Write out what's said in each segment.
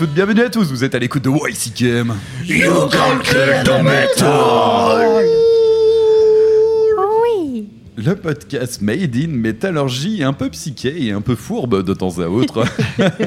toutes, bienvenue à tous, vous êtes à l'écoute de YCKM. You can't kill the metal. Oui. Le podcast Made in Métallurgie, un peu psyché et un peu fourbe de temps à autre,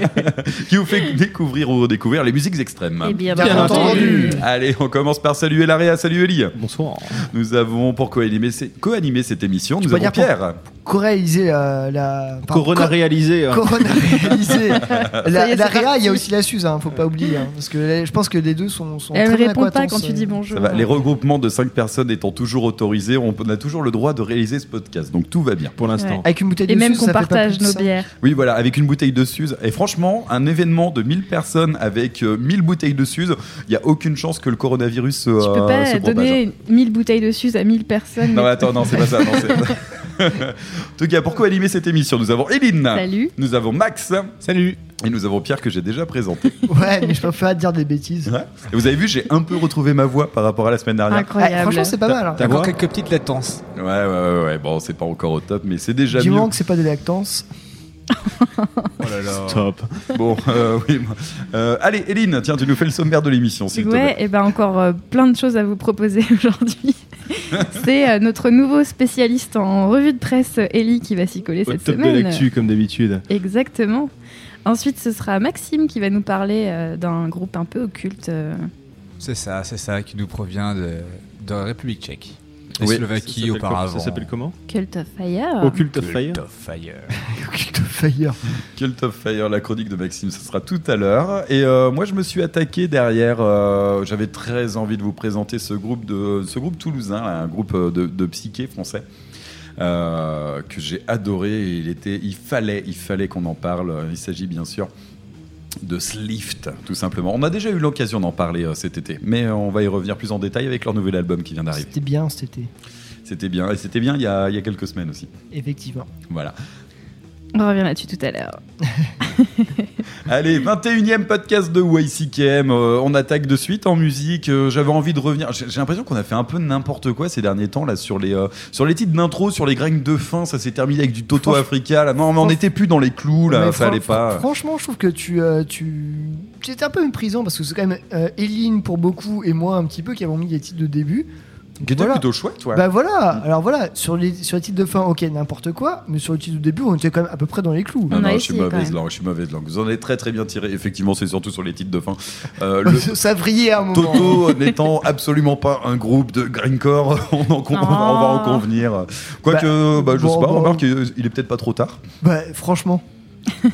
qui vous fait découvrir ou redécouvrir les musiques extrêmes. Eh bien, Bien entendu. Allez, on commence par saluer Laréa, salut Eli. Bonsoir. Nous avons pour co-animer, co-animer cette émission, nous avons pour- Co-réaliser la, la Corona co- réalisé. hein. Corona réalisé. Y la, est, la c'est Réa, il y a aussi la Suze, hein, faut pas oublier. hein, parce que les- je pense que les deux sont, sont Elle très répond pas quand tu dis euh, bonjour. Ça va, les regroupements de 5 personnes étant toujours autorisés, on a toujours le droit de réaliser ce podcast, donc tout va bien. Pour l'instant. Avec une bouteille Et de même Suze, qu'on partage nos bières. Oui, voilà, avec une bouteille de Suze. Et franchement, un événement de 1000 personnes avec euh, 1000 bouteilles de Suze, il n'y a aucune chance que le coronavirus euh, Tu peux se pas propage. donner 1000 bouteilles de Suze à 1000 personnes. Non, attends, non, c'est pas ça. non, c'est- en tout cas, pourquoi animer cette émission Nous avons Eline, Salut. nous avons Max, Salut. et nous avons Pierre que j'ai déjà présenté. Ouais, mais je peux pas dire des bêtises. Ouais. Et vous avez vu, j'ai un peu retrouvé ma voix par rapport à la semaine dernière. Ah, Incroyable. franchement, c'est pas mal. hein. T'as encore quelques petites latences. Ouais, ouais, ouais, ouais. Bon, c'est pas encore au top, mais c'est déjà Du mieux. moment que c'est pas des lactances. Oh là là. Top. Bon, euh, oui. moi. Euh, allez, Eline, tiens, tu nous fais le sommaire de l'émission, s'il te Ouais, et ben encore euh, plein de choses à vous proposer aujourd'hui. c'est euh, notre nouveau spécialiste en revue de presse, Ellie, qui va s'y coller Au cette top de semaine. l'actu, comme d'habitude. Exactement. Ensuite, ce sera Maxime qui va nous parler euh, d'un groupe un peu occulte. euh, C'est ça, c'est ça, qui nous provient de, de République tchèque. Et Oui. Slovaquie Ça s'appelle comment- auparavant. Ça s'appelle comment? Cult of Fire. Occult of Fire. Cult of Fire. Cult of Fire. Cult of Fire, la chronique de Maxime, ce sera tout à l'heure. Et euh, moi, je me suis attaqué derrière. euh, J'avais très envie de vous présenter ce groupe de ce groupe toulousain, là, un groupe euh, de, de psyché français. euh, que j'ai adoré il était il fallait il fallait qu'on en parle il s'agit bien sûr de Slift tout simplement. On a déjà eu l'occasion d'en parler euh, cet été mais euh, on va y revenir plus en détail avec leur nouvel album qui vient d'arriver. C'était bien cet été, c'était bien et c'était bien il y, a, il y a quelques semaines aussi. Effectivement. voilà On revient là-dessus tout à l'heure. Allez, 21e podcast de YCKM. Euh, on attaque de suite en musique. Euh, J'avais envie de revenir. J'ai l'impression qu'on a fait un peu n'importe quoi ces derniers temps là sur les euh, sur les titres d'intro, sur les graines de fin. Ça s'est terminé avec du Toto Franch- Africa. Là, non, mais on Franch- n'était plus dans les clous là. Mais Fallait fran- pas. Franchement, je trouve que tu, euh, tu, étais un peu méprisant parce que c'est quand même euh, Eline pour beaucoup et moi un petit peu qui avons mis les titres de début. Qui était voilà. plutôt chouette, ouais. Bah voilà, alors voilà, sur les, sur les titres de fin, ok, n'importe quoi, mais sur le titre de début, on était quand même à peu près dans les clous. non, On a non, je suis mauvaise langue. Je suis mauvaise langue. Vous en avez très très bien tiré. Effectivement, c'est surtout sur les titres de fin. Euh, le- Ça vrillait à un moment. Toto n'étant absolument pas un groupe de grindcore, on, en con- on va en Oh. convenir. Quoique, bah, je bon, sais pas, bon. remarque, il est peut-être pas trop tard. Bah franchement.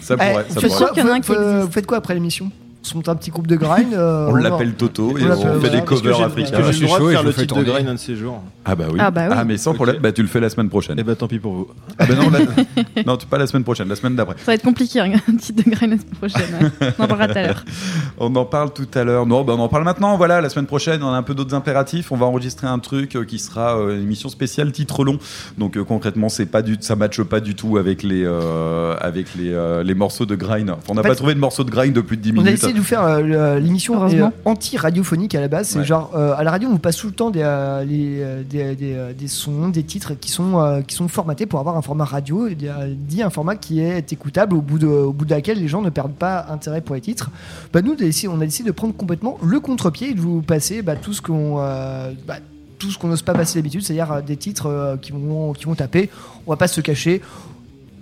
Ça Eh, pourrait, vous, ça pourrait. quoi, qu'il y en a un qui vous- vous faites quoi après l'émission? Monte un petit groupe de grind. euh, On l'appelle Toto et On fait voilà. des covers africains. Je suis chaud et faire je le titre de grind un de ces jours Ah bah oui. Ah bah oui. mais sans Ok. problème, bah tu le fais la semaine prochaine. Eh bah tant pis pour vous. Ah bah non, la- non, tu- pas la semaine prochaine, la semaine d'après. Ça va être compliqué, hein, un titre de graine la semaine prochaine. ouais. On en parlera tout à l'heure. On en parle tout à l'heure. Non, bah on en parle maintenant. Voilà, la semaine prochaine, on a un peu d'autres impératifs. On va enregistrer un truc euh, qui sera euh, une émission spéciale titre long. Donc euh, concrètement, c'est pas du, ça matche pas du tout avec les, euh, avec les, euh, les morceaux de grind. Enfin, on n'a pas trouvé de morceaux de grind de plus de 10 On a minutes. Essayé de vous faire euh, le- l'émission euh, anti-radiophonique à la base. C'est Ouais. genre, euh, à la radio, on vous passe tout le temps des, euh, les, euh, des, des, euh, des sons, des titres qui sont, euh, qui sont formatés pour avoir un format radio, euh, dit un format qui est écoutable au bout, de, au bout de laquelle les gens ne perdent pas intérêt pour les titres. Bah, nous, on a décidé- de prendre complètement le contre-pied et de vous passer bah, tout ce qu'on. euh, bah, tout ce qu'on n'ose pas passer d'habitude, c'est-à-dire euh, des titres euh, qui, vont, qui vont taper. On va pas se cacher.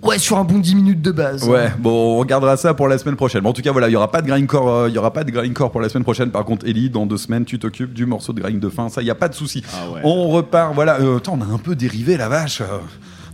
Ouais, sur un bon 10 minutes de base. Ouais, bon, on regardera ça pour la semaine prochaine. Bon, en tout cas, voilà, il y aura pas de grindcore, euh, il y aura pas de grindcore pour la semaine prochaine. Par contre, Ellie, dans deux semaines, tu t'occupes du morceau de grind de fin. Ça, il y a pas de souci. Ah ouais. On repart, voilà. Euh, attends, on a un peu dérivé, la vache.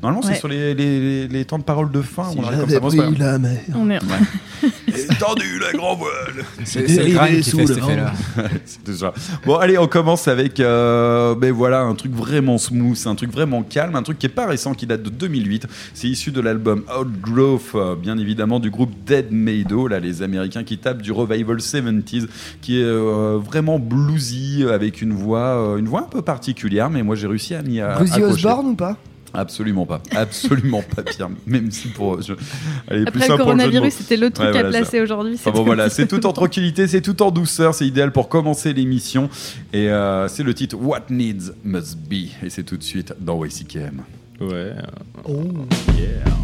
Normalement, Ouais. c'est sur les, les, les- les temps de parole de fin. Si on arrive comme ça. Pas la mer. On est... grave. Tendu la grand voile. C'est grind qui fait cet effet-là. C'est tout ça. Bon, allez, on commence avec euh, ben voilà, un truc vraiment smooth, un truc vraiment calme, un truc qui est pas récent, qui date de 2008. C'est issu de l'album Outgrowth, euh, bien évidemment, du groupe Dead Mado, là, les Américains qui tapent du revival 70s, qui est euh, vraiment bluesy, avec une voix, euh, une voix un peu particulière, mais moi j'ai réussi à m'y accrocher. Osborne ou pas? Absolument pas. Absolument pas pire. Même si pour. Je... Allez, Après le coronavirus, c'était l'autre Ouais, truc à voilà, placer aujourd'hui. Enfin bon voilà, c'est tout en tranquillité, c'est tout en douceur, c'est idéal pour commencer l'émission. Et euh, c'est le titre What Needs Must Be. Et c'est tout de suite dans YCKM. Ouais. Oh. Yeah.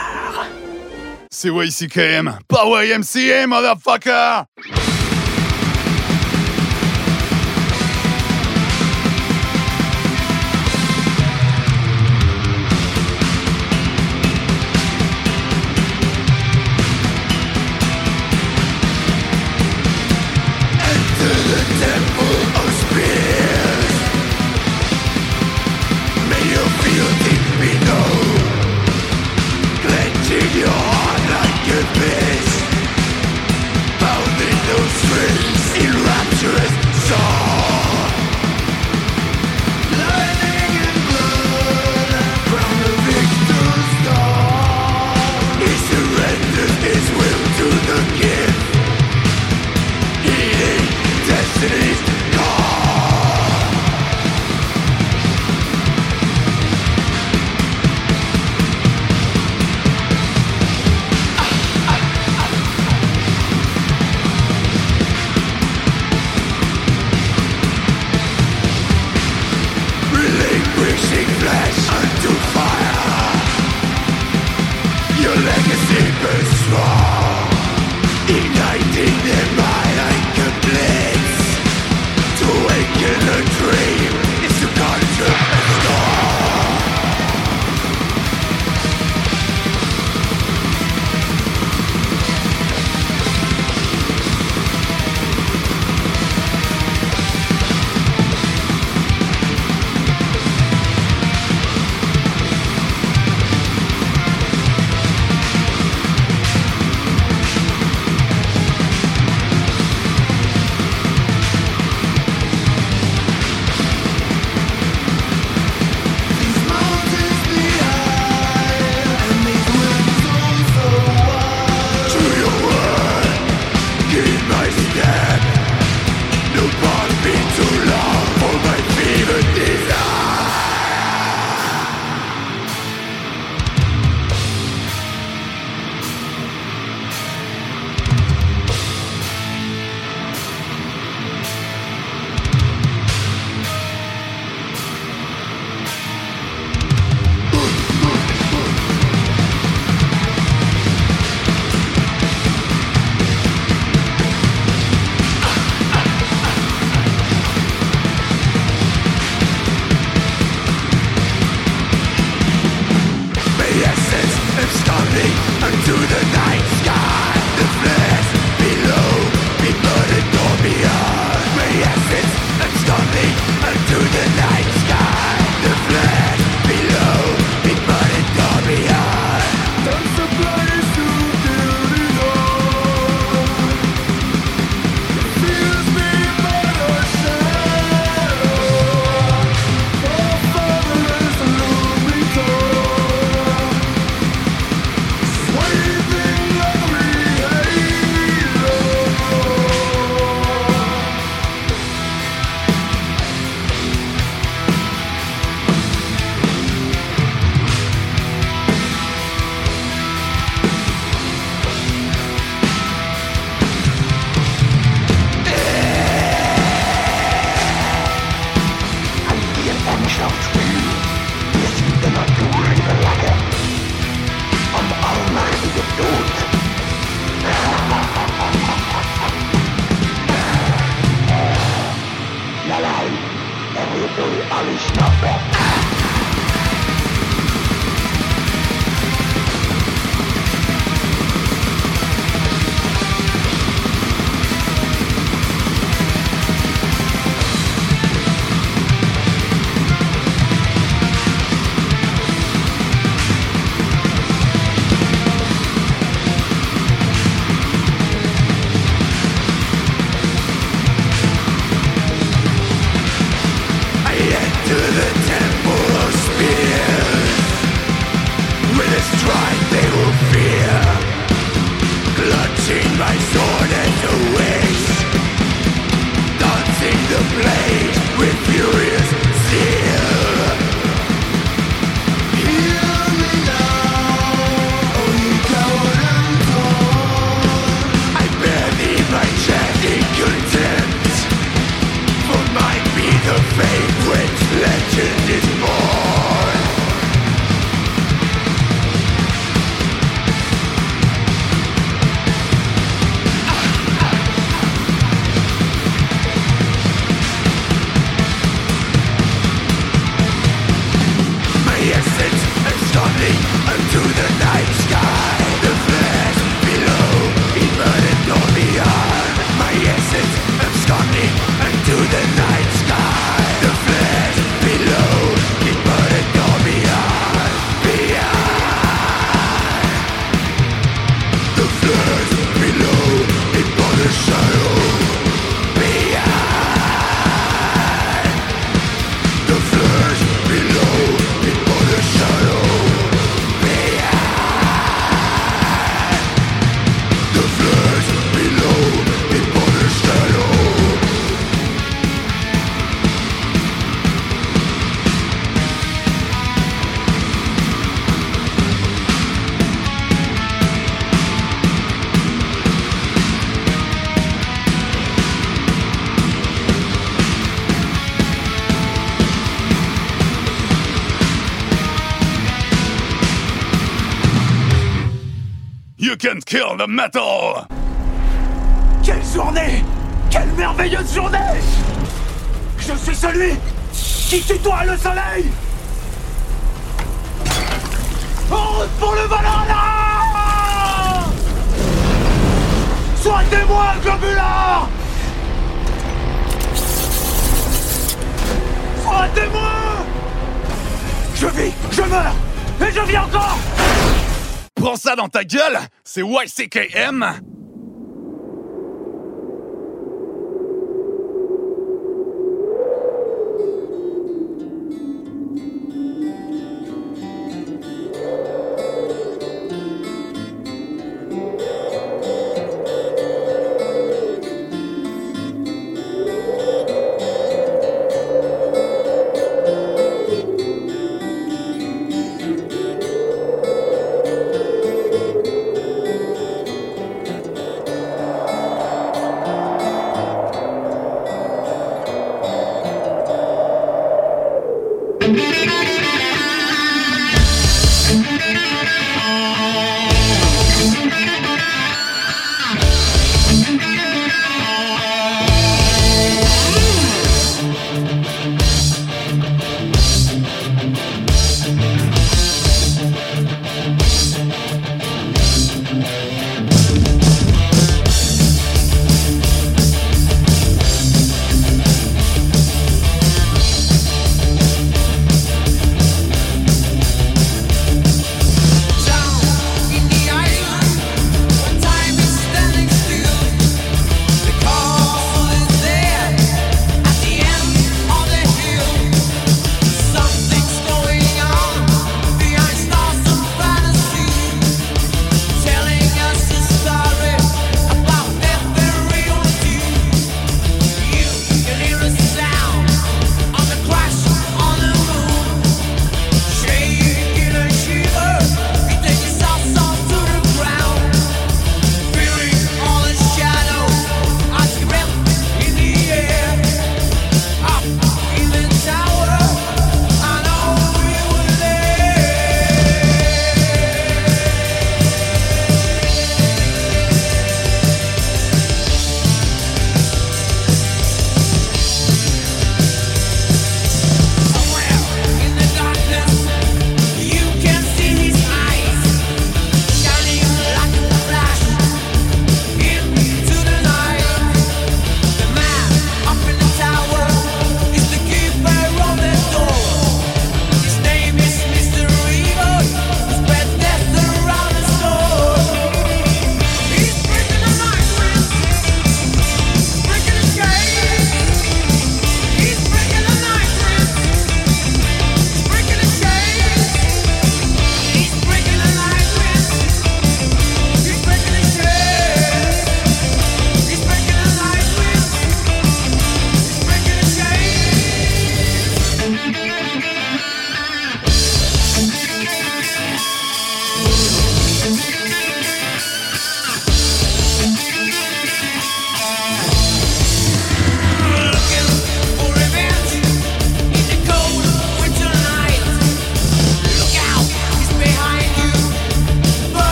C'est YCKM, pas YMCA, motherfucker! You can kill the metal! Quelle journée! Quelle merveilleuse journée! Je suis celui qui tutoie le soleil! En route pour le Valhalla! Globulard Sois témoin Je vis, je meurs, et je vis encore Prends ça dans ta gueule! C'est YCKM!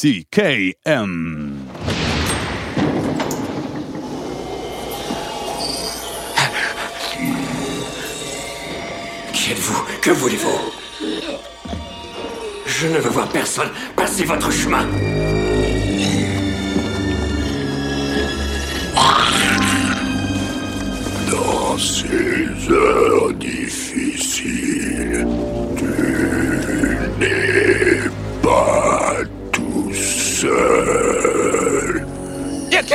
YCKM. Qui êtes-vous? Que voulez-vous? Je ne veux voir personne passer votre chemin. Dans ces heures difficiles, tu n'es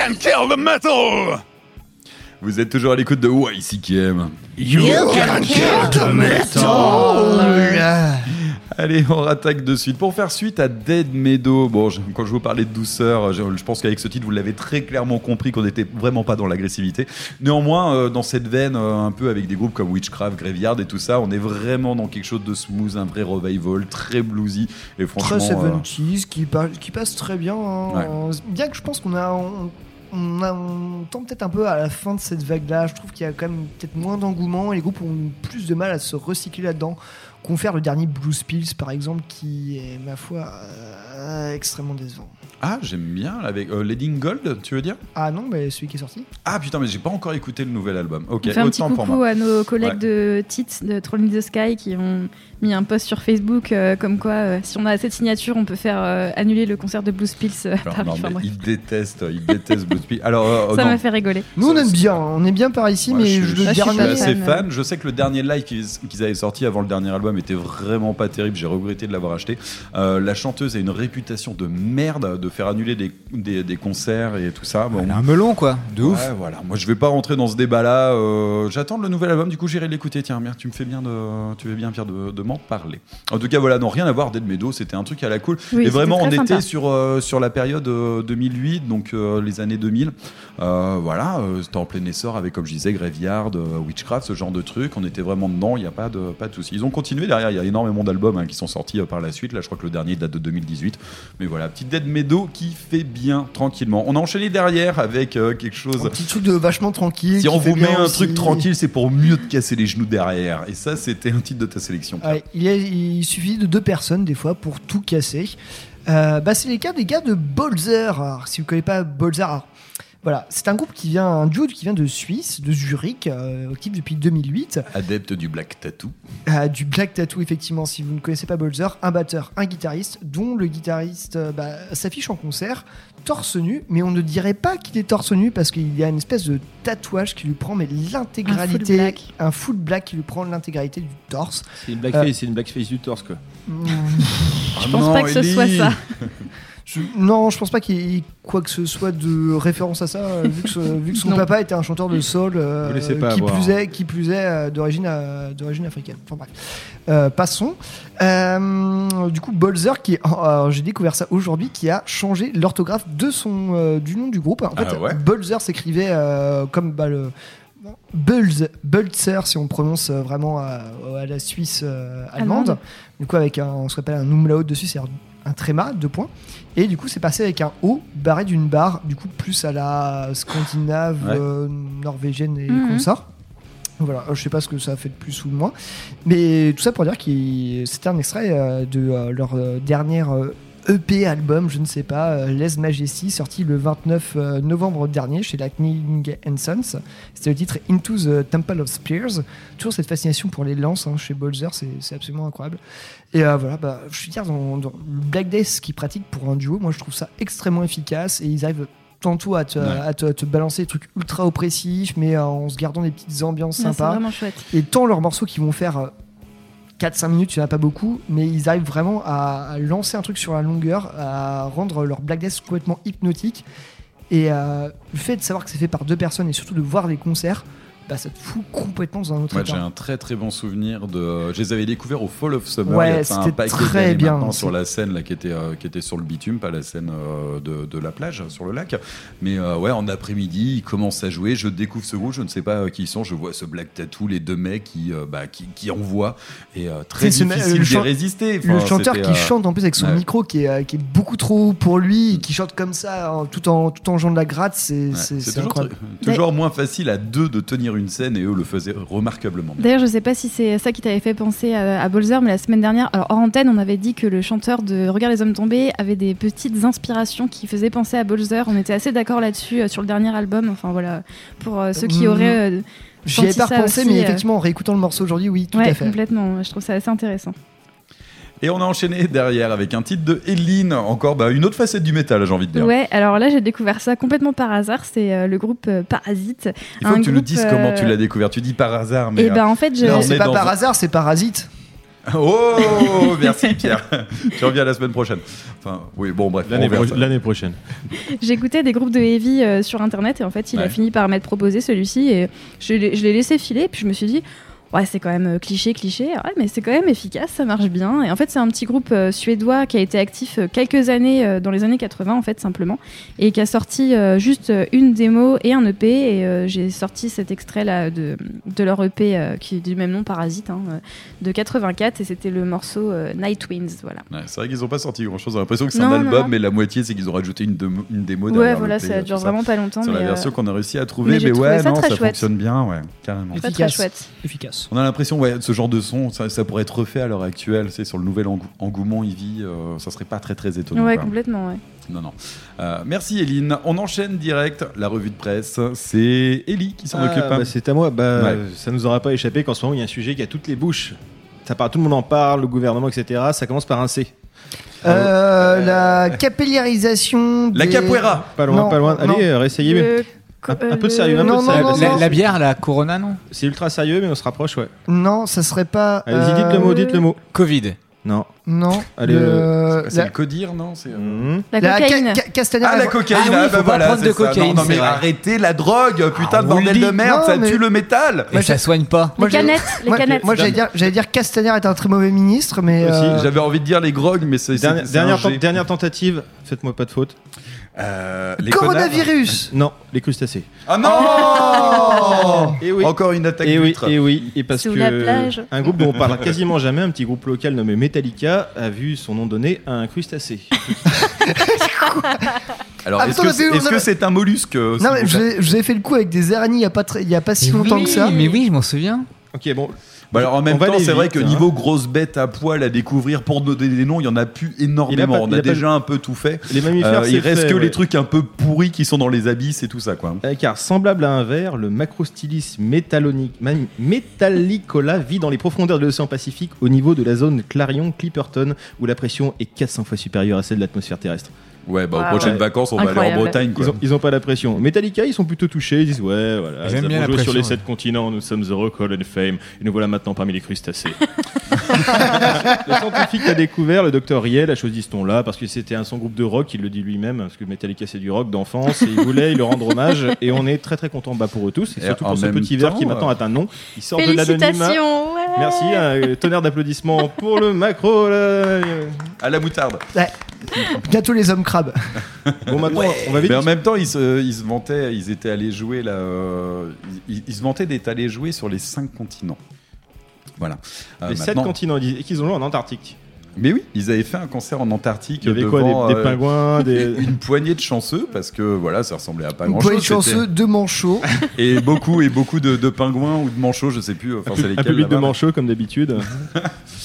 can kill the metal! Vous êtes toujours à l'écoute de YCKM. You can kill the metal. Allez, on rattaque de suite. Pour faire suite à Dead Meadow, bon, je- quand je vous parlais de douceur, je, je pense qu'avec ce titre, vous l'avez très clairement compris qu'on n'était vraiment pas dans l'agressivité. Néanmoins, euh, dans cette veine, euh, un peu avec des groupes comme Witchcraft, Graveyard et tout ça, on est vraiment dans quelque chose de smooth, un vrai revival, très bluesy. Et franchement. Très euh, 70s qui, qui passe très bien. hein. Bien que je pense qu'on a. On, on a- on tend peut-être un peu à la fin de cette vague-là. Je trouve qu'il y a quand même peut-être moins d'engouement et les groupes ont plus de mal à se recycler là-dedans. Confère le dernier Blues Pills par exemple, qui est, ma foi, euh, extrêmement décevant. Ah, j'aime bien, avec euh, Leading Gold, tu veux dire? Ah non, mais celui qui est sorti. Ah putain, mais j'ai pas encore écouté le nouvel album. Ok, On fait un petit autant pour coucou moi. à nos collègues Ouais. de Tits de Trolling the Sky qui ont mis un post sur Facebook euh, comme quoi euh, si on a cette signature on peut faire euh, annuler le concert de Blues Pills euh, Enfin, il déteste, il déteste Blues Pills. Alors, euh, Ça m'a fait rigoler. Nous on aime bien, on est bien par ici, mais je, je- je- le je suis dernier. assez fan. fan. Je sais que le dernier live qu'ils avaient sorti avant le dernier album était vraiment pas terrible. J'ai regretté de l'avoir acheté. Euh, la chanteuse a une réputation de merde de faire annuler des, des, des concerts et tout ça. Bon, Elle a un melon, quoi. De ouf. Ouais, voilà. Moi, je vais pas rentrer dans ce débat-là. Euh, J'attends le nouvel album. Du coup, j'irai l'écouter. Tiens, merde, tu me fais bien de, tu fais bien Pierre de, de parler. En tout cas, voilà, non, rien à voir. Dead Meadow, c'était un truc à la cool. Oui, et vraiment, on était sur euh, sur la période euh, 2008, donc euh, les années 2000. Euh, voilà, euh, c'était en plein essor avec, comme je disais, Graveyard, euh, Witchcraft, ce genre de truc. On était vraiment dedans. Il n'y a pas de pas de souci. Ils ont continué derrière. Il y a énormément d'albums hein, qui sont sortis euh, par la suite. Là, je crois que le dernier date de 2018. Mais voilà, petite Dead Meadow qui fait bien tranquillement. On a enchaîné derrière avec euh, quelque chose. Un petit truc de vachement tranquille. Si on vous met un aussi. truc tranquille, c'est pour mieux te casser les genoux derrière. Et ça, c'était un titre de ta sélection. Ouais, il, il suffit de deux personnes des fois pour tout casser. Euh, bah, c'est les cas des gars de Bolzer. Si vous connaissez pas Bolzer, voilà, c'est un groupe qui vient, un duo qui vient de Suisse, de Zurich, euh, actif depuis 2008. Adepte du Black Tattoo. Euh, du Black Tattoo, effectivement, si vous ne connaissez pas Bolzer, un batteur, un guitariste, dont le guitariste euh, bah, s'affiche en concert torse nu, mais on ne dirait pas qu'il est torse nu parce qu'il y a une espèce de tatouage qui lui prend mais l'intégralité, black. un full black qui lui prend l'intégralité du torse. C'est une blackface, c'est une blackface du torse quoi. Je pense pas que ce soit ça. Non, je pense pas qu'il y ait quoi que ce soit de référence à ça, euh, vu que, ce- vu que son Non. papa était un chanteur de soul, euh, Vous laissez pas qui, avoir. plus est, qui plus est euh, d'origine d'origine africaine. Enfin bref, Euh, passons. Euh, du coup, Bolzer, qui alors, j'ai découvert ça aujourd'hui, qui a changé l'orthographe de son euh, du nom du groupe. En fait, Ah ouais Bolzer s'écrivait euh, comme bah, le Bulz, Bulzer si on prononce vraiment à, à la Suisse euh, allemande. Allemande. Du coup, avec un, ce qu'on appelle un umlaut dessus, un tréma, deux points. Et du coup, c'est passé avec un O barré d'une barre, du coup, plus à la scandinave, Ouais. euh, norvégienne et consort. Voilà, je sais pas ce que ça a fait de plus ou de moins. Mais tout ça pour dire que c'était un extrait euh, de euh, leur euh, dernière euh, EP album, je ne sais pas, euh, Les Majesty, sorti le 29 euh, novembre dernier chez Lightning and Sons. C'était le titre Into the Temple of Spears. Toujours cette fascination pour les lances hein, chez Bolzer, c'est c'est absolument incroyable. Et euh, voilà, bah, je veux dire, dans, dans le Black Death qu'ils pratiquent pour un duo, moi je trouve ça extrêmement efficace et ils arrivent tantôt à te, Ouais. à te, à te balancer des trucs ultra oppressifs, mais euh, en se gardant des petites ambiances Ouais, C'est sympas. vraiment chouette. Et tant leurs morceaux qui vont faire euh, 4-5 minutes, il n'y en a pas beaucoup, mais ils arrivent vraiment à, lancer un truc sur la longueur, à rendre leur Black Death complètement hypnotique. Et euh, le fait de savoir que c'est fait par deux personnes et surtout de voir les concerts, bah, ça te fout complètement dans un autre Moi, j'ai un très très bon souvenir de. Je les avais découverts au Fall of Summer. Ouais, il y a ça, un c'était paquet très bien. maintenant sur la scène là qui était euh, qui était sur le bitume, pas la scène euh, de, de la plage sur le lac. Mais euh, ouais, en après-midi, ils commencent à jouer. Je découvre ce groupe, je ne sais pas qui ils sont. Je vois ce Black Tattoo, les deux mecs qui bah, qui, qui envoient et très difficile le d'y résister. le Enfin, chanteur c'était, qui chante en plus avec son ouais. micro qui est, qui est beaucoup trop haut pour lui, et qui chante comme ça tout en tout en jouant de la gratte, c'est ouais, incroyable. toujours moins facile à deux de tenir tenir une scène et eux le faisaient remarquablement. D'ailleurs, je sais pas si c'est ça qui t'avait fait penser à, à Bolzer, mais la semaine dernière, alors hors antenne, on avait dit que le chanteur de Regarde les hommes tombés avait des petites inspirations qui faisaient penser à Bolzer. On était assez d'accord là-dessus euh, sur le dernier album. Enfin voilà, pour euh, ceux qui Mm. auraient. euh, J'y ai senti pas repensé, aussi, mais euh, effectivement, en réécoutant le morceau aujourd'hui, oui, tout ouais, à fait. complètement. Je trouve ça assez intéressant. Et on a enchaîné derrière avec un titre de Eline, encore bah, une autre facette du métal, j'ai envie de dire. Ouais, alors là, j'ai découvert ça complètement par hasard. C'est euh, le groupe euh, Parasite. Il faut Un que tu nous dises euh, comment tu l'as découvert. Tu dis par hasard, mais. Et ben en fait, je- Non, on c'est est pas par hasard, c'est Parasite. Oh, merci Pierre. tu reviens la semaine prochaine. Enfin, oui, bon, bref. L'année pro- prochaine. J'écoutais des groupes de heavy euh, sur internet et en fait il Ouais. a fini par m'être proposé celui-ci et je l'ai je l'ai laissé filer puis je me suis dit ouais c'est quand même euh, cliché cliché ouais, mais c'est quand même efficace ça marche bien et en fait c'est un petit groupe euh, suédois qui a été actif euh, quelques années euh, dans les années 80 en fait simplement et qui a sorti euh, juste une démo et un EP et euh, j'ai sorti cet extrait là de, de leur EP euh, qui est du même nom Parasite hein, de 84 et c'était le morceau euh, Night Winds voilà Ouais, c'est vrai qu'ils ont pas sorti grand chose. J'ai l'impression que c'est un album, non. mais la moitié, c'est qu'ils ont rajouté une, démo- une démo ouais voilà ça dure vraiment pas longtemps mais la euh, version qu'on a réussi à trouver, mais ouais, ça non, très ça chouette. fonctionne bien, ouais, carrément. très très Efficace. chouette Efficace. On a l'impression, ouais, ce genre de son, ça, ça pourrait être refait à l'heure actuelle, c'est sur le nouvel engou- engouement Eevee, euh, ça serait pas très très étonnant. ouais quoi. complètement ouais Non, non. Euh, merci Eline. On enchaîne direct la revue de presse. C'est Ellie qui s'en Ah, occupe. hein. bah, c'est à moi. Bah, Ouais. Ça nous aura pas échappé qu'en ce moment, il y a un sujet qui a toutes les bouches. Ça part, tout le monde en parle, le gouvernement, etc. Ça commence par un C. Euh, la capillarisation. La des- capoeira. Pas loin, Non, pas loin. non. Allez, euh, réessayez. Le- Un, un euh, peu de sérieux, un Non, peu de non, sérieux. non, La, non. la bière, la Corona, non C'est ultra sérieux, mais on se rapproche, ouais. Non, ça serait pas. Allez-y, dites le mot, euh, dites le mot. Covid. Non. Non. Allez, le- C'est la- le codir, non C'est, euh, Mhm. La la cocaïne. ca- ca- Castaner. Ah, la cocaïne, Ah oui, ah, faut bah pas voilà, prendre c'est de ça. cocaïne, Non, non, mais vrai. arrêtez la drogue, putain de on le bordel dit. de merde, Non, ça mais- tue le métal. Et ça soigne pas. Moi, les j'ai- canettes, les moi, canettes. Moi, j'allais dire, j'allais dire Castaner est un très mauvais ministre, mais. Aussi, euh, J'avais envie de dire les grogues, mais c'est. c'est- Dernière, c'est dernière, un ten- G. dernière tentative, faites-moi pas de faute. Euh, les connards. Coronavirus. Non, les crustacés. Ah non Oh Et oui. Encore une attaque Et oui, et oui, et parce Sous que la plage. un groupe dont on parle quasiment jamais, un petit groupe local nommé Metallica, a vu son nom donné à un crustacé. Alors, Ah, est-ce attends, que c'est mais est-ce que c'est un mollusque euh, s'il Non, mais vous je plaît vous ai- je vous ai fait le coup avec des araignées il y a pas, très- il y a pas si Mais longtemps oui, que ça. Mais oui, je m'en souviens. Ok, bon. Bah alors en même temps, c'est vrai que hein. niveau grosse bête à poil à découvrir pour donner des noms, il y en a plus énormément. pas- On a, pas- déjà un peu tout fait. Les mammifères, Euh, il reste fait, que ouais. les trucs un peu pourris qui sont dans les abysses et tout ça quoi. Euh, Car semblable à un verre, le Macrostylis metallicola vit dans les profondeurs de l'océan Pacifique au niveau de la zone Clarion-Clipperton où la pression est 400 fois supérieure à celle de l'atmosphère terrestre. Ouais, bah aux prochaines Ouais. vacances, on va aller en. Bretagne quoi. Ils ont, ils ont pas la pression. Metallica, ils sont plutôt touchés. Ils disent Ouais, voilà, J'aime nous bien avons joué sur les ouais. sept continents, nous sommes heureux, call and fame, et nous voilà maintenant parmi les crustacés. le scientifique a découvert, le docteur Riel a choisi ce ton-là parce que c'était un son groupe de rock, il le dit lui-même, parce que Metallica c'est du rock d'enfance, et il voulait le rendre hommage, et on est très très content bah, pour eux tous, et Et surtout pour ce petit verre qui maintenant euh, a un nom. Il sort de l'anonymat. Ouais. Merci, un tonnerre d'applaudissements pour le macro. là. À la moutarde. Bientôt les hommes crabes. Bon, maintenant, on va vite. Mais en même temps, ils se, ils se vantaient, ils étaient allés jouer là. euh, ils, ils se vantaient d'être allés jouer sur les cinq continents. Voilà. Euh, les sept continents, ils disent qu'ils ont joué en Antarctique. Mais oui, ils avaient fait un concert en Antarctique Il y avait quoi devant Des, des euh, pingouins des... une poignée de chanceux parce que voilà, ça ressemblait à pas Une grand poignée de chanceux, deux manchots. Et beaucoup et beaucoup de, de pingouins ou de manchots, je sais plus. Enfin, Un, c'est pub- un lesquels, public de manchots comme d'habitude.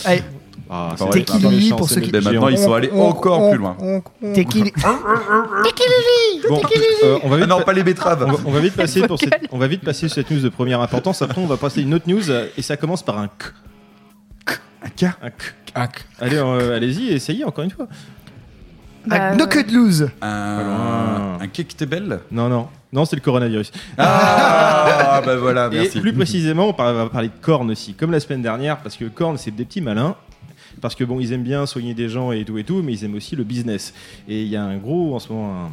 Allez, Ah, pour ceux qui- Mais maintenant, ils sont allés encore plus loin. Tequili. Bon, euh, on va Ah vite non, pa- pas les betteraves. on va, on va vite passer pour cette, on va vite passer sur cette news de première importance. Après, on va passer à une autre news et ça commence par un K. Un K. Un K. Allez, euh, allez-y, essayez encore une fois. Bah, Un no cut lose. Un, un cake table. Non, non, non, c'est le coronavirus. Ah, bah voilà, Et merci. plus précisément, on par- va parler de cornes aussi, comme la semaine dernière, parce que cornes, c'est des petits malins. Parce que bon, ils aiment bien soigner des gens et tout et tout, mais ils aiment aussi le business. Et il y a un gros, en ce moment, un-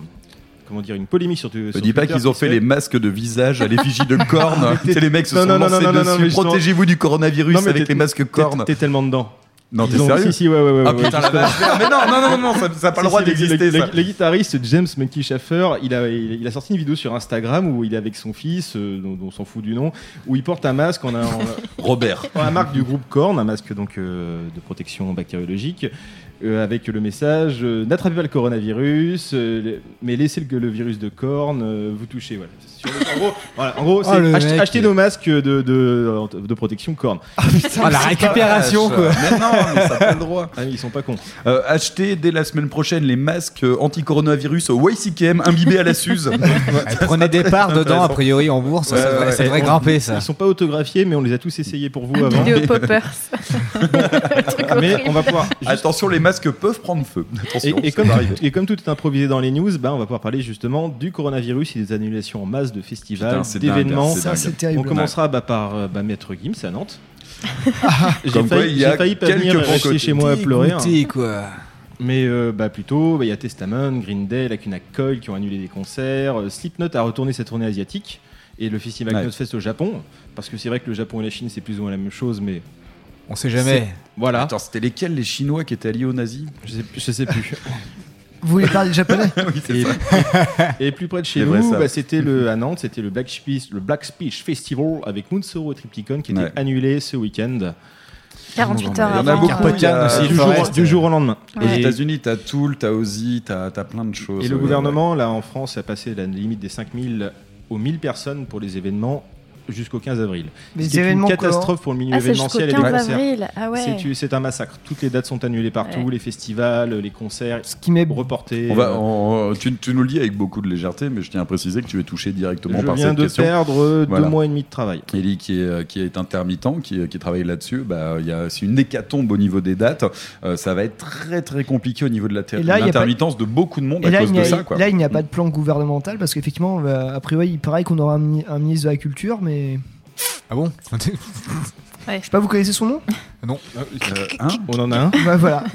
comment dire, une polémique sur, Ne sur dis pas Twitter qu'ils ont qui fait les masques de visage à l'effigie de cornes. Mais C'est les mecs se Non, sont non, non, lancés non, non, non, dessus. justement- Protégez-vous du coronavirus Non, mais avec t'es- les masques T'es- cornes. T'es tellement dedans. Non, t'es sérieux Si, si, ouais, ouais, ouais. Ah ouais, putain la vache merde. Mais non, non, non, non, ça ça a pas le droit si, d'exister le, ça. le- le guitariste James Monkey Schaffer, il a, il, il a sorti une vidéo sur Instagram où il est avec son fils, euh, dont, dont on s'en fout du nom, où il porte un masque en, un- en- Robert. en la marque du groupe Korn, un masque donc euh, de protection bactériologique. Euh, avec le message euh, n'attrapez pas le coronavirus, euh, mais laissez le, le virus de corne euh, vous toucher. Voilà. Sur le- en gros, voilà, en gros, Oh, c'est ach- mec. acheter nos masques de, de, de, de protection corne. Ah, la récupération, quoi. Mais non, mais ça n'a pas le droit. Ah, ils sont pas cons. Euh, achetez dès la semaine prochaine les masques anti-coronavirus au YCKM imbibés à la Suze. Prenait des parts dedans, a priori, en bourse. ça devrait, ouais, ça ouais. devrait On- grimper, ça. Ils sont pas autographiés, mais on les a tous essayés pour vous avant. Vidéo poppers. mais on va pouvoir. Attention, les masques peuvent prendre feu. Et, Attention, et ça comme, et tout est improvisé dans les news, bah, on va pouvoir parler justement du coronavirus et des annulations en masse de festivals, d'événements. c'est Ça, dingue. c'est terrible. On commencera bah, par euh, bah, Maître Gims à Nantes. J'ai failli, failli pas venir rester chez moi à pleurer. hein. Quoi. Mais euh, bah, plutôt, bah, il y a Testament, Green Day, Lacuna Coil qui ont annulé des concerts. euh, Slipknot a retourné sa tournée asiatique. Et le festival Ouais. Knotfest au Japon. Parce que c'est vrai que le Japon et la Chine, c'est plus ou moins la même chose, mais On sait jamais. voilà. Attends, c'était lesquels les Chinois qui étaient alliés aux nazis Je sais, je sais plus. Vous voulez parler japonais Oui, c'est Et, ça. et plus près de chez nous, bah, c'était le à Nantes, c'était le Black Speech, le Black Speech Festival avec Moonsoro et Triptychon qui était Ouais. annulé ce week-end 48 heures Il y en a avant. beaucoup. il y a- et du jour, Forest, du jour au lendemain. Aux. États-Unis, t'as Tool, t'as Ozzy, t'as t'as plein de choses. Et le Ouais, gouvernement, là en France, a passé la limite des 5000 aux 1000 personnes pour les événements jusqu'au 15 avril. Les Ce qui est événements une catastrophe pour le milieu Ah, c'est événementiel et 15 les concerts. Ah ouais. C'est- C'est un massacre. Toutes les dates sont annulées partout, Ouais. les festivals, les concerts Ce qui m'est reportés. On va, on- tu, tu nous le dis avec beaucoup de légèreté, mais je tiens à préciser que tu es touché directement Je par viens cette de question. perdre euh, Voilà. deux mois et demi de travail. Ellie qui est, euh, qui est intermittent, qui, qui travaille là-dessus, bah, il y a- c'est une hécatombe au niveau des dates. Euh, ça va être très très compliqué au niveau de la ter- Et là, il y a l'intermittence de beaucoup de monde Et à là, cause il n'y de a, ça. Quoi. là, il n'y a pas de plan gouvernemental parce qu'effectivement, euh, a priori, il paraît qu'on aura un, un ministre de la culture, mais Ah bon je sais pas, vous connaissez son nom? Non. Euh, hein On en a un. Ouais, voilà.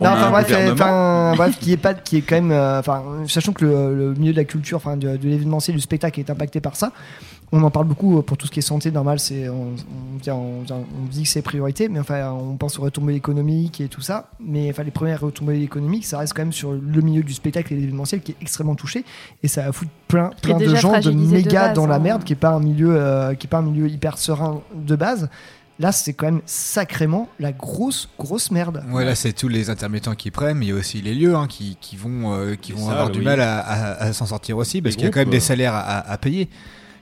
Non, a enfin bref, euh, enfin, bref, qui est pas, qui est quand même, euh, enfin, sachant que le, le milieu de la culture, enfin, de, de l'événementiel, du spectacle est impacté par ça. On en parle beaucoup euh, pour tout ce qui est santé, normal, c'est, on, on, dit- on- on dit que c'est priorité, mais enfin, on pense aux retombées économiques et tout ça. Mais enfin, les premières retombées économiques, ça reste quand même sur le milieu du spectacle et de l'événementiel qui est extrêmement touché, et ça fout plein, plein de gens de méga base, dans la hein. merde, qui est pas un milieu, euh, qui est pas un milieu hyper serein de base. Là, c'est quand même sacrément la grosse, grosse merde. Ouais, là, c'est tous les intermittents qui prennent, mais il y a aussi les lieux hein, qui, qui vont, euh, qui Les vont salles, avoir du mal à, à- à s'en sortir aussi, parce qu'il y a quand même des salaires à payer.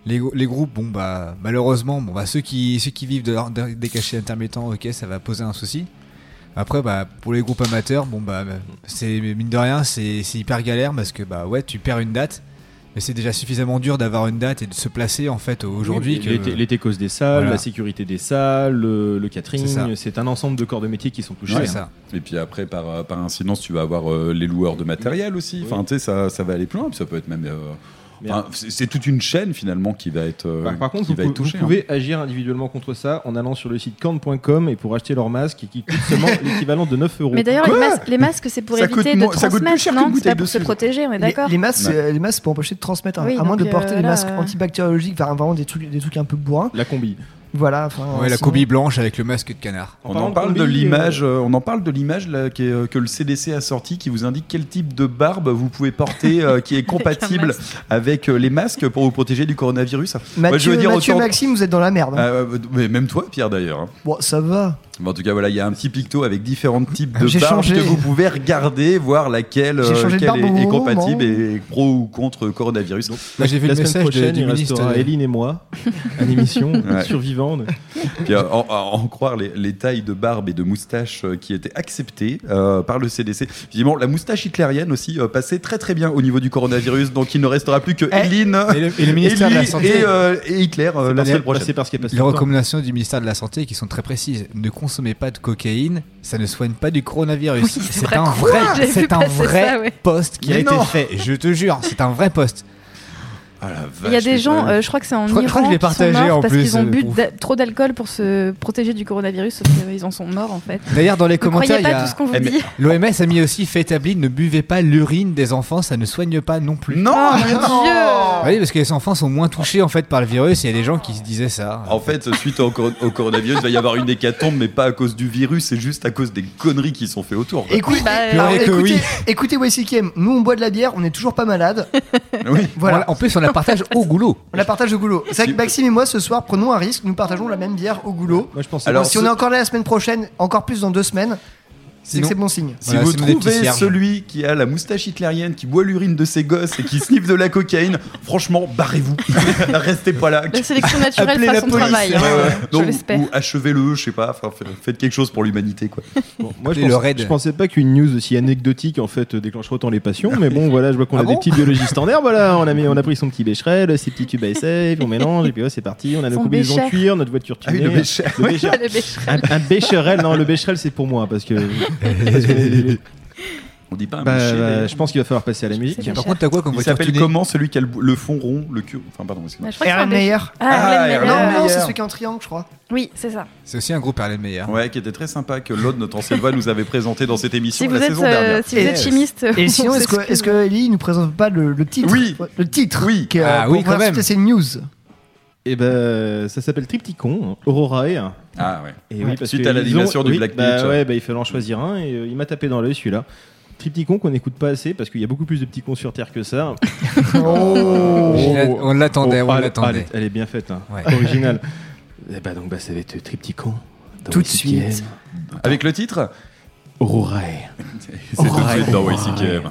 Les, gro- les groupes, bon, bah, malheureusement, bon, bah, ceux, qui, ceux qui vivent de, des cachets intermittents, ok, ça va poser un souci. Après, bah, pour les groupes amateurs, bon, bah, c'est mine de rien, c'est hyper galère parce que, bah, ouais, tu perds une date. Mais c'est déjà suffisamment dur d'avoir une date et de se placer en fait aujourd'hui Oui, que cause des salles, Voilà. la sécurité des salles, le, le catering, C'est ça. c'est un ensemble de corps de métier qui sont touchés. Ouais, hein. ça. Et puis après, par, euh, par incidence, tu vas avoir euh, les loueurs de matériel aussi. Enfin, tu sais, ça, ça va aller plus loin. Puis ça peut être même. euh, enfin, c'est toute une chaîne finalement qui va être, euh, Par, par contre, qui vous, va être touchée. vous pouvez agir individuellement contre ça en allant sur le site corn.com et pour acheter leur masque qui coûte seulement l'équivalent de 9 euros. Mais d'ailleurs, les, masques- les masques, c'est pour Ça éviter de transmettre, cher qu'une non C'est pas pour se protéger, on est d'accord les masques, Ouais. euh, les masques pour empêcher de transmettre, hein. Oui, à moins de porter euh, des là, masques euh, antibactériologiques, enfin vraiment des trucs, des trucs un peu bourrins. La combi. Voilà, enfin. Ouais, la sinon- cobie blanche avec le masque de canard. On en de parle de combi, l'image, euh, on en parle de l'image là, qui est, euh, que le CDC a sorti, qui vous indique quel type de barbe vous pouvez porter, euh, qui est compatible avec euh, les masques pour vous protéger du coronavirus. Moi, Mathieu, je veux dire Mathieu autant- Maxime, vous êtes dans la merde. hein. Ah, euh, mais même toi, Pierre d'ailleurs. hein. Bon, ça va. Bon, en tout cas, voilà, il y a un petit picto avec différents types de barbes changé. que vous pouvez regarder, voir laquelle, euh, de est, compatible et pro ou contre coronavirus. Là, j'ai vu la le semaine message de- prochaine, du il ministre. restera de- Eline et moi, une émission Ouais. Puis, euh, en, croire les, les tailles de barbe et de moustache euh, qui étaient acceptées euh, par le CDC. Évidemment, la moustache hitlérienne aussi euh, passait très très bien au niveau du coronavirus, donc il ne restera plus que Eh, Eline Et le, et le ministère de la Santé. et, euh, et Hitler la semaine prochaine. Parce qu'il Les recommandations du ministère de la Santé qui sont très précises. Ne consommez pas de cocaïne, ça ne soigne pas du coronavirus. Oui, c'est un vrai, c'est un vrai ça, ouais. poste qui a été fait. Je te jure, c'est un vrai poste. Ah, Il y a des gens, euh, je crois que c'est en Je crois- je crois Iran, que je l'ai qui sont partagé morts en parce plus, qu'ils ont euh, bu trop d'alcool pour se protéger du coronavirus, sauf qu'ils en sont morts en fait. D'ailleurs, dans les commentaires, a- Eh, l'OMS a mis aussi fait établi ne buvez pas l'urine des enfants, ça ne soigne pas non plus. Non, Oh mais mon non. dieu Oui, parce que les enfants sont moins touchés en fait par le virus. Il y a des gens qui se disaient ça. En fait, suite au, cor- au coronavirus, il va y avoir une hécatombe, mais pas à cause du virus, c'est juste à cause des conneries qui sont faites autour. quoi. Écoute, Bah, alors, écoutez, oui. écoutez YCKM, nous on boit de la bière, on est toujours pas malade. Oui. Voilà, En plus, on la partage au goulot. on la partage au goulot. C'est vrai que Maxime et moi ce soir prenons un risque, nous partageons la même bière au goulot. Moi, je pense Alors, si on est encore là la semaine prochaine, encore plus dans deux semaines, c'est que c'est bon signe. Si Voilà, vous trouvez celui qui a la moustache hitlérienne, qui boit l'urine de ses gosses et qui sniffe de la cocaïne, franchement, barrez-vous. Restez pas là. La sélection naturelle Appelez fera la son police. travail. hein, Ouais, ouais. Je Donc, ou achevez-le, je sais pas. faites quelque chose pour l'humanité, quoi. Bon, moi, je, Et le pense- raid. je pensais pas qu'une news aussi anecdotique en fait déclencherait autant les passions, mais bon, voilà, je vois qu'on Ah a bon des petits biologistes en air. Voilà, on a mis, on a pris son petit bécherel, ses petits tubes à essai, on mélange et puis ouais, c'est parti. On a nos Son combinaisons bécher. cuir, notre voiture Ah oui, tunée. le bécher. Le bécher. Le bécherel. Un, un bécherel, non, le bécherel c'est pour moi parce que. On dit pas un bah, boucher, bah, je pense qu'il va falloir passer à la musique. Par contre, t'as quoi comme Il voiture s'appelle tunée comment celui qui a le, fond rond, le cul Enfin, pardon, excuse-moi. Bah, je crois que c'est un Aaron bécher- Meyer. Ah, Ah, Erlen Erlen Meyer. Non, non, c'est celui qui est en triangle, je crois. Oui, c'est ça. C'est aussi un groupe Erlen Meyer. Ouais, qui était très sympa que Lord, notre ancienne voix, nous avait présenté dans cette émission Si vous la êtes, saison euh, dernière. si vous êtes chimiste, Et on sinon, est-ce que, s'excuse. est-ce que Ellie nous présente pas le, le titre Oui. Le titre Oui. qui est, Ah euh, oui, pour quand même. C'est une news. Et ben, ça s'appelle Triptychon, Aurorae. Ah ouais. Et Ouais, oui, parce suite que à l'animation ont- du oui, Black bah. Ouais, bah, il fallait en choisir un et euh, il m'a tapé dans l'œil celui-là. Triptychon qu'on n'écoute pas assez parce qu'il y a beaucoup plus de petits cons sur Terre que ça. On on l'attendait, Oh, on elle- l'attendait. Elle, est- elle est bien faite, hein. Ouais. originale. Et bah donc bah, ça va être Triptychon. Tout de suite. Avec le titre? Aurorae. C'est tout de suite dans YCKM.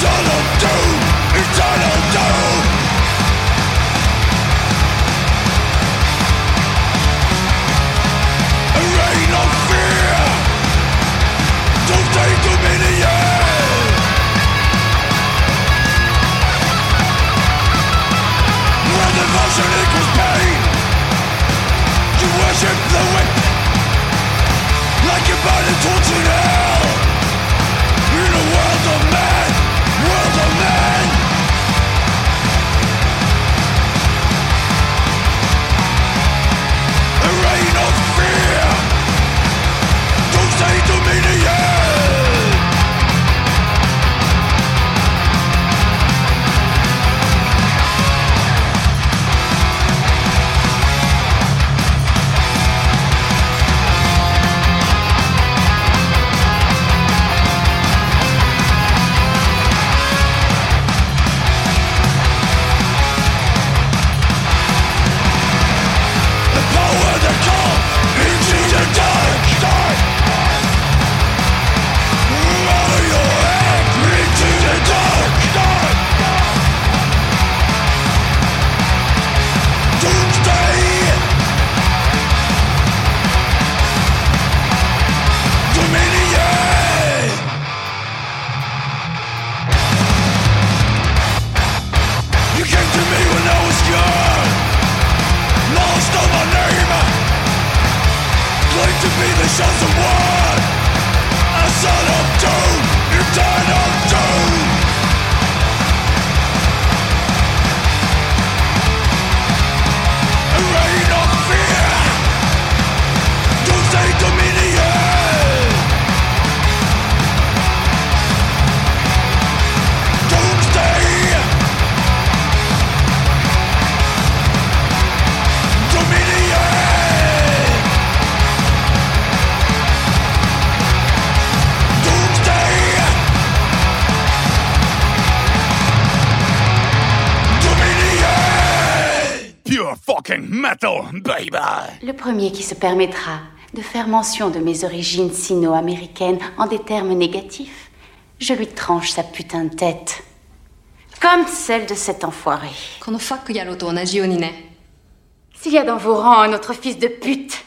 Of doom, eternal doom. A reign of fear. Don't take. When devotion equals pain You worship the whip Like you're burning tortured Le premier qui se permettra de faire mention de mes origines sino-américaines en des termes négatifs, je lui tranche sa putain de tête. Comme celle de cet enfoiré. S'il y a dans vos rangs un autre fils de pute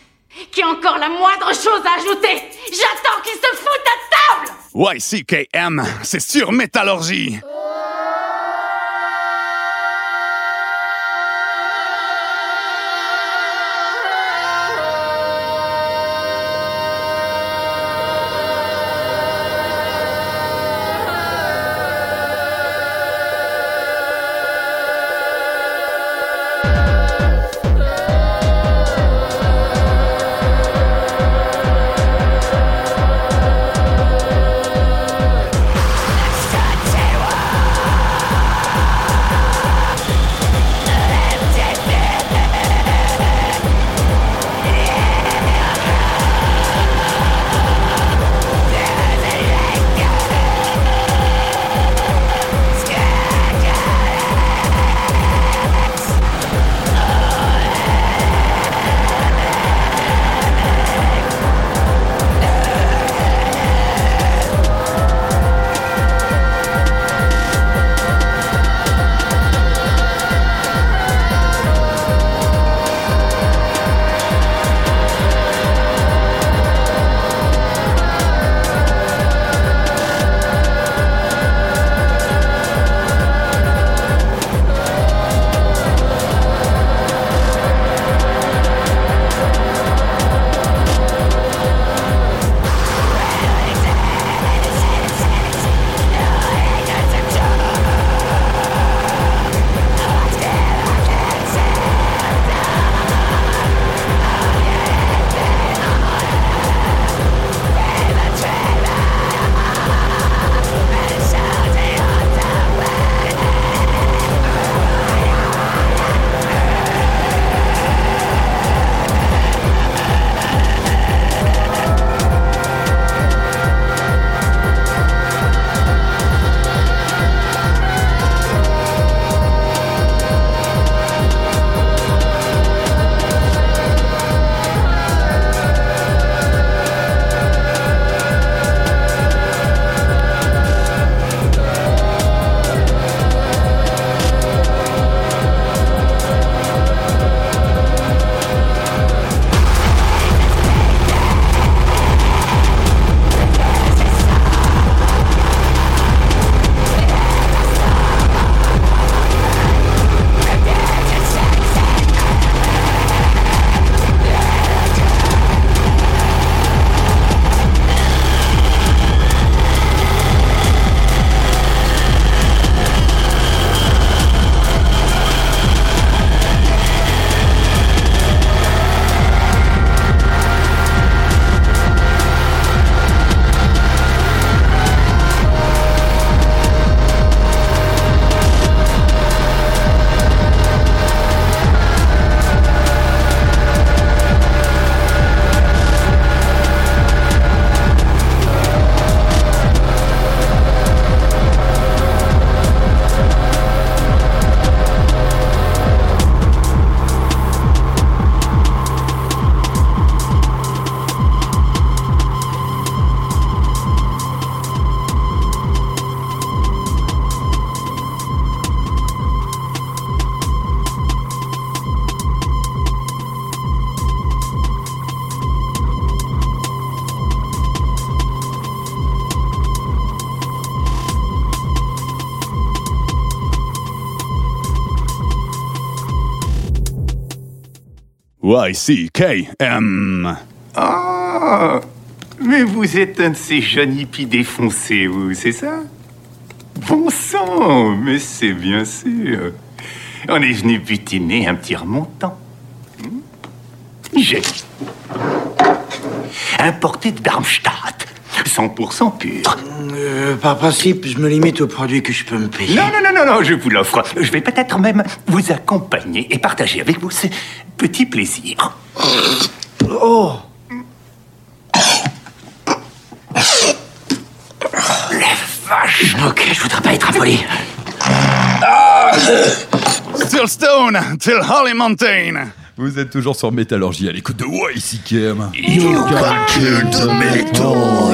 qui a encore la moindre chose à ajouter, j'attends qu'il se foute à table YCKM, c'est sur métallurgie. Y-C-K-M. Ah Mais vous êtes un de ces jeunes hippies défoncés, vous, c'est ça? Bon sang Mais c'est bien sûr. On est venu butiner un petit remontant. Hmm? J'ai importé de Darmstadt. 100% pur. Euh, par principe, je me limite aux produits que je peux me payer. Non, non, non, non, non, je vous l'offre. Je vais peut-être même vous accompagner et partager avec vous ce petit plaisir. Oh Vache Ok, je voudrais pas être affoli. Still Stone, till Holly Mountain. Vous êtes toujours sur Métallurgie à l'écoute de YCKM. You can kill the metal.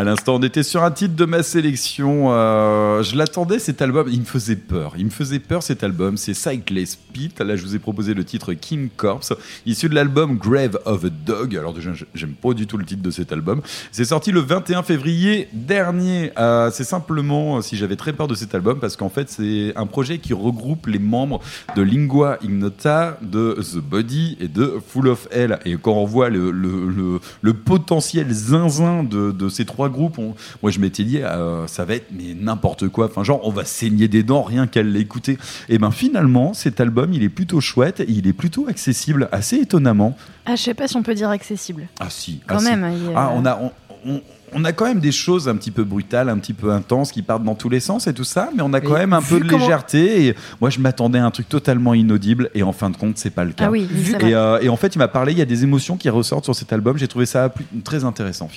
À l'instant, on était sur un titre de ma sélection. euh, je l'attendais cet album. Il me faisait peur. Il me faisait peur cet album. C'est Cyclist Pete. Là, je vous ai proposé le titre King Corpse, issu de l'album Grave of a Dog. Alors déjà, j'aime pas du tout le titre de cet album. C'est sorti le 21 février dernier. Euh, c'est simplement euh, si j'avais très peur de cet album parce qu'en fait, c'est un projet qui regroupe les membres de Lingua Ignota, de The Body et de Full of Hell. Et quand on voit le, le, le- le potentiel zinzin de, de ces trois groupes, on- moi je m'étais dit, euh, ça va être mais n'importe quoi. Enfin, genre, on va saigner des dents rien qu'à l'écouter. Et ben finalement, cet album, il est plutôt chouette, et il est plutôt accessible, assez étonnamment. Ah, je sais pas si on peut dire accessible. Ah si, Quand ah, si. même, il a- Ah, on a. on- on- on a quand même des choses un petit peu brutales, un petit peu intenses qui partent dans tous les sens et tout ça, mais on a quand Et même un peu de comment- légèreté. Et moi, je m'attendais à un truc totalement inaudible et en fin de compte, c'est pas le cas. Ah oui, et, euh, et en fait, il m'a parlé, il y a des émotions qui ressortent sur cet album. J'ai trouvé ça plus- très intéressant.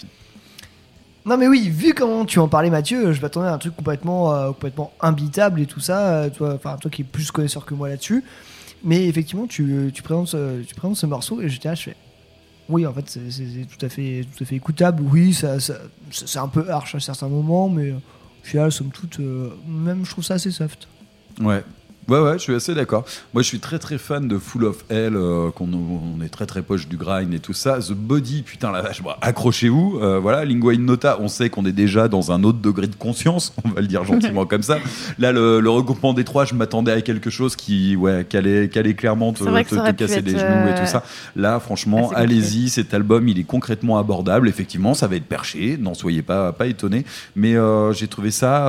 Non mais oui, vu comment tu en parlais Mathieu, je m'attendais à un truc complètement, euh, complètement imbitable et tout ça, euh, toi, enfin toi qui es plus connaisseur que moi là-dessus. Mais effectivement, tu, présentes, ce- tu présentes ce morceau et j'étais là, je fais... Oui, en fait, c'est tout, à fait, tout à fait écoutable. Oui, ça, c'est un peu harsh à certains moments, mais euh, au final, somme toute, euh, même je trouve ça assez soft. Ouais. Ouais, ouais, je suis assez d'accord. Moi, je suis très très fan de Full of Hell, euh, qu'on on est très très poche du grind et tout ça. The Body, putain la vache, bon, accrochez-vous. Euh, voilà, Lingua Nota, on sait qu'on est déjà dans un autre degré de conscience, on va le dire gentiment comme ça. Là, le, le regroupement des trois, je m'attendais à quelque chose qui, ouais, qui allait, qui allait clairement te, te- casser les genoux et euh, tout ça. Là, franchement, allez-y, cet album, il est concrètement abordable. Effectivement, ça va être perché, n'en soyez pas, pas étonnés. Mais euh, j'ai trouvé ça.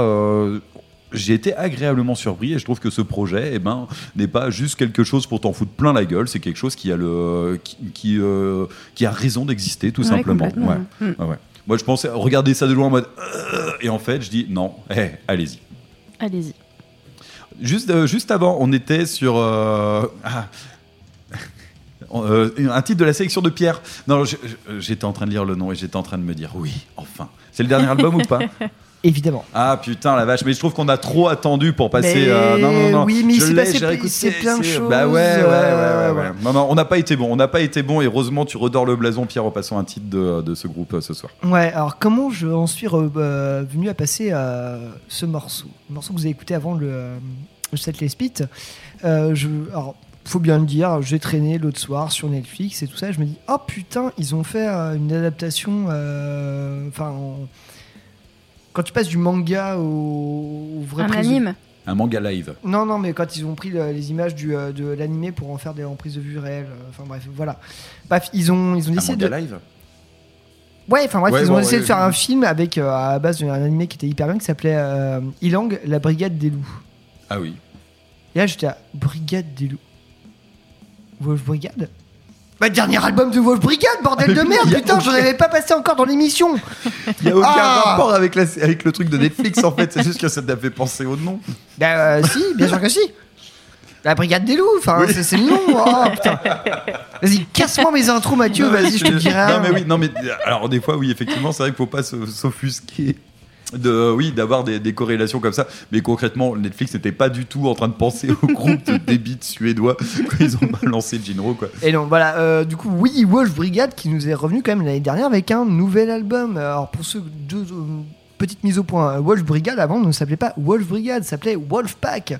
J'ai été agréablement surpris et je trouve que ce projet eh ben, n'est pas juste quelque chose pour t'en foutre plein la gueule, c'est quelque chose qui a, le, qui, qui, euh, qui a raison d'exister tout Ouais, simplement. complètement. Ouais. Ouais. Moi je pensais regarder ça de loin en mode euh, et en fait je dis non, eh, allez-y. Allez-y. Juste, euh, juste avant, on était sur ah. Euh, un titre de la sélection de Pierre. Non, j'étais en train de lire le nom et j'étais en train de me dire oui, enfin. C'est le dernier album ou pas? Évidemment. Ah putain la vache, mais je trouve qu'on a trop attendu pour passer. Euh, non non non. oui, mais il je s'est l'ai, passé plein- il s'est de choses, Bah ouais ouais ouais euh, ouais. ouais. Non non, on n'a pas été bon, on n'a pas été bon et heureusement tu redors le blason Pierre en passant un titre de, de ce groupe euh, ce soir. Ouais, alors comment je en suis euh, venu à passer à ce morceau? Le morceau que vous avez écouté avant le, euh, le set Les Spit. Euh, je, alors, faut bien le dire, j'ai traîné l'autre soir sur Netflix et tout ça. Je me dis, oh putain, ils ont fait euh, une adaptation. euh, Enfin, en- quand tu passes du manga au, au vrai Un prise de- anime Un manga live. Non, non, mais quand ils ont pris le- les images du, euh, de l'animé pour en faire des en prise de vue réelle. euh, Enfin bref, voilà. Bref, ils ont, ils ont Un décidé de. manga live. Ouais, enfin bref, Ouais, ils ont bon, essayé ouais, de faire un film avec euh, à la base d'un animé qui était hyper bien qui s'appelait euh, Ilang, la brigade des loups. Ah oui. Et là j'étais à Brigade des loups. Wolf Brigade? Bah dernier album de Wolf Brigade, bordel de merde, putain, j'en avais pas passé encore dans l'émission. Il y a aucun Ah rapport avec, la, avec le truc de Netflix en fait, c'est juste que ça t'a fait penser au nom. Bah euh, si, bien sûr que si. La brigade des loups, enfin c'est- c'est le nom. Oh, putain. Vas-y, casse-moi mes intros Mathieu, vas-y, je te c'est- dirai. Non mais oui, non mais alors des fois oui effectivement c'est vrai qu'il faut pas se- s'offusquer de oui d'avoir des, des corrélations comme ça mais concrètement Netflix n'était pas du tout en train de penser au groupe de débites suédois quand ils ont balancé Jinro quoi. Et donc voilà, euh, du coup, oui, Wolf Brigade qui nous est revenu quand même l'année dernière avec un nouvel album. Alors pour ceux deux euh, petites mises au point, euh, Wolf Brigade avant ne s'appelait pas Wolf Brigade, s'appelait Wolfpack,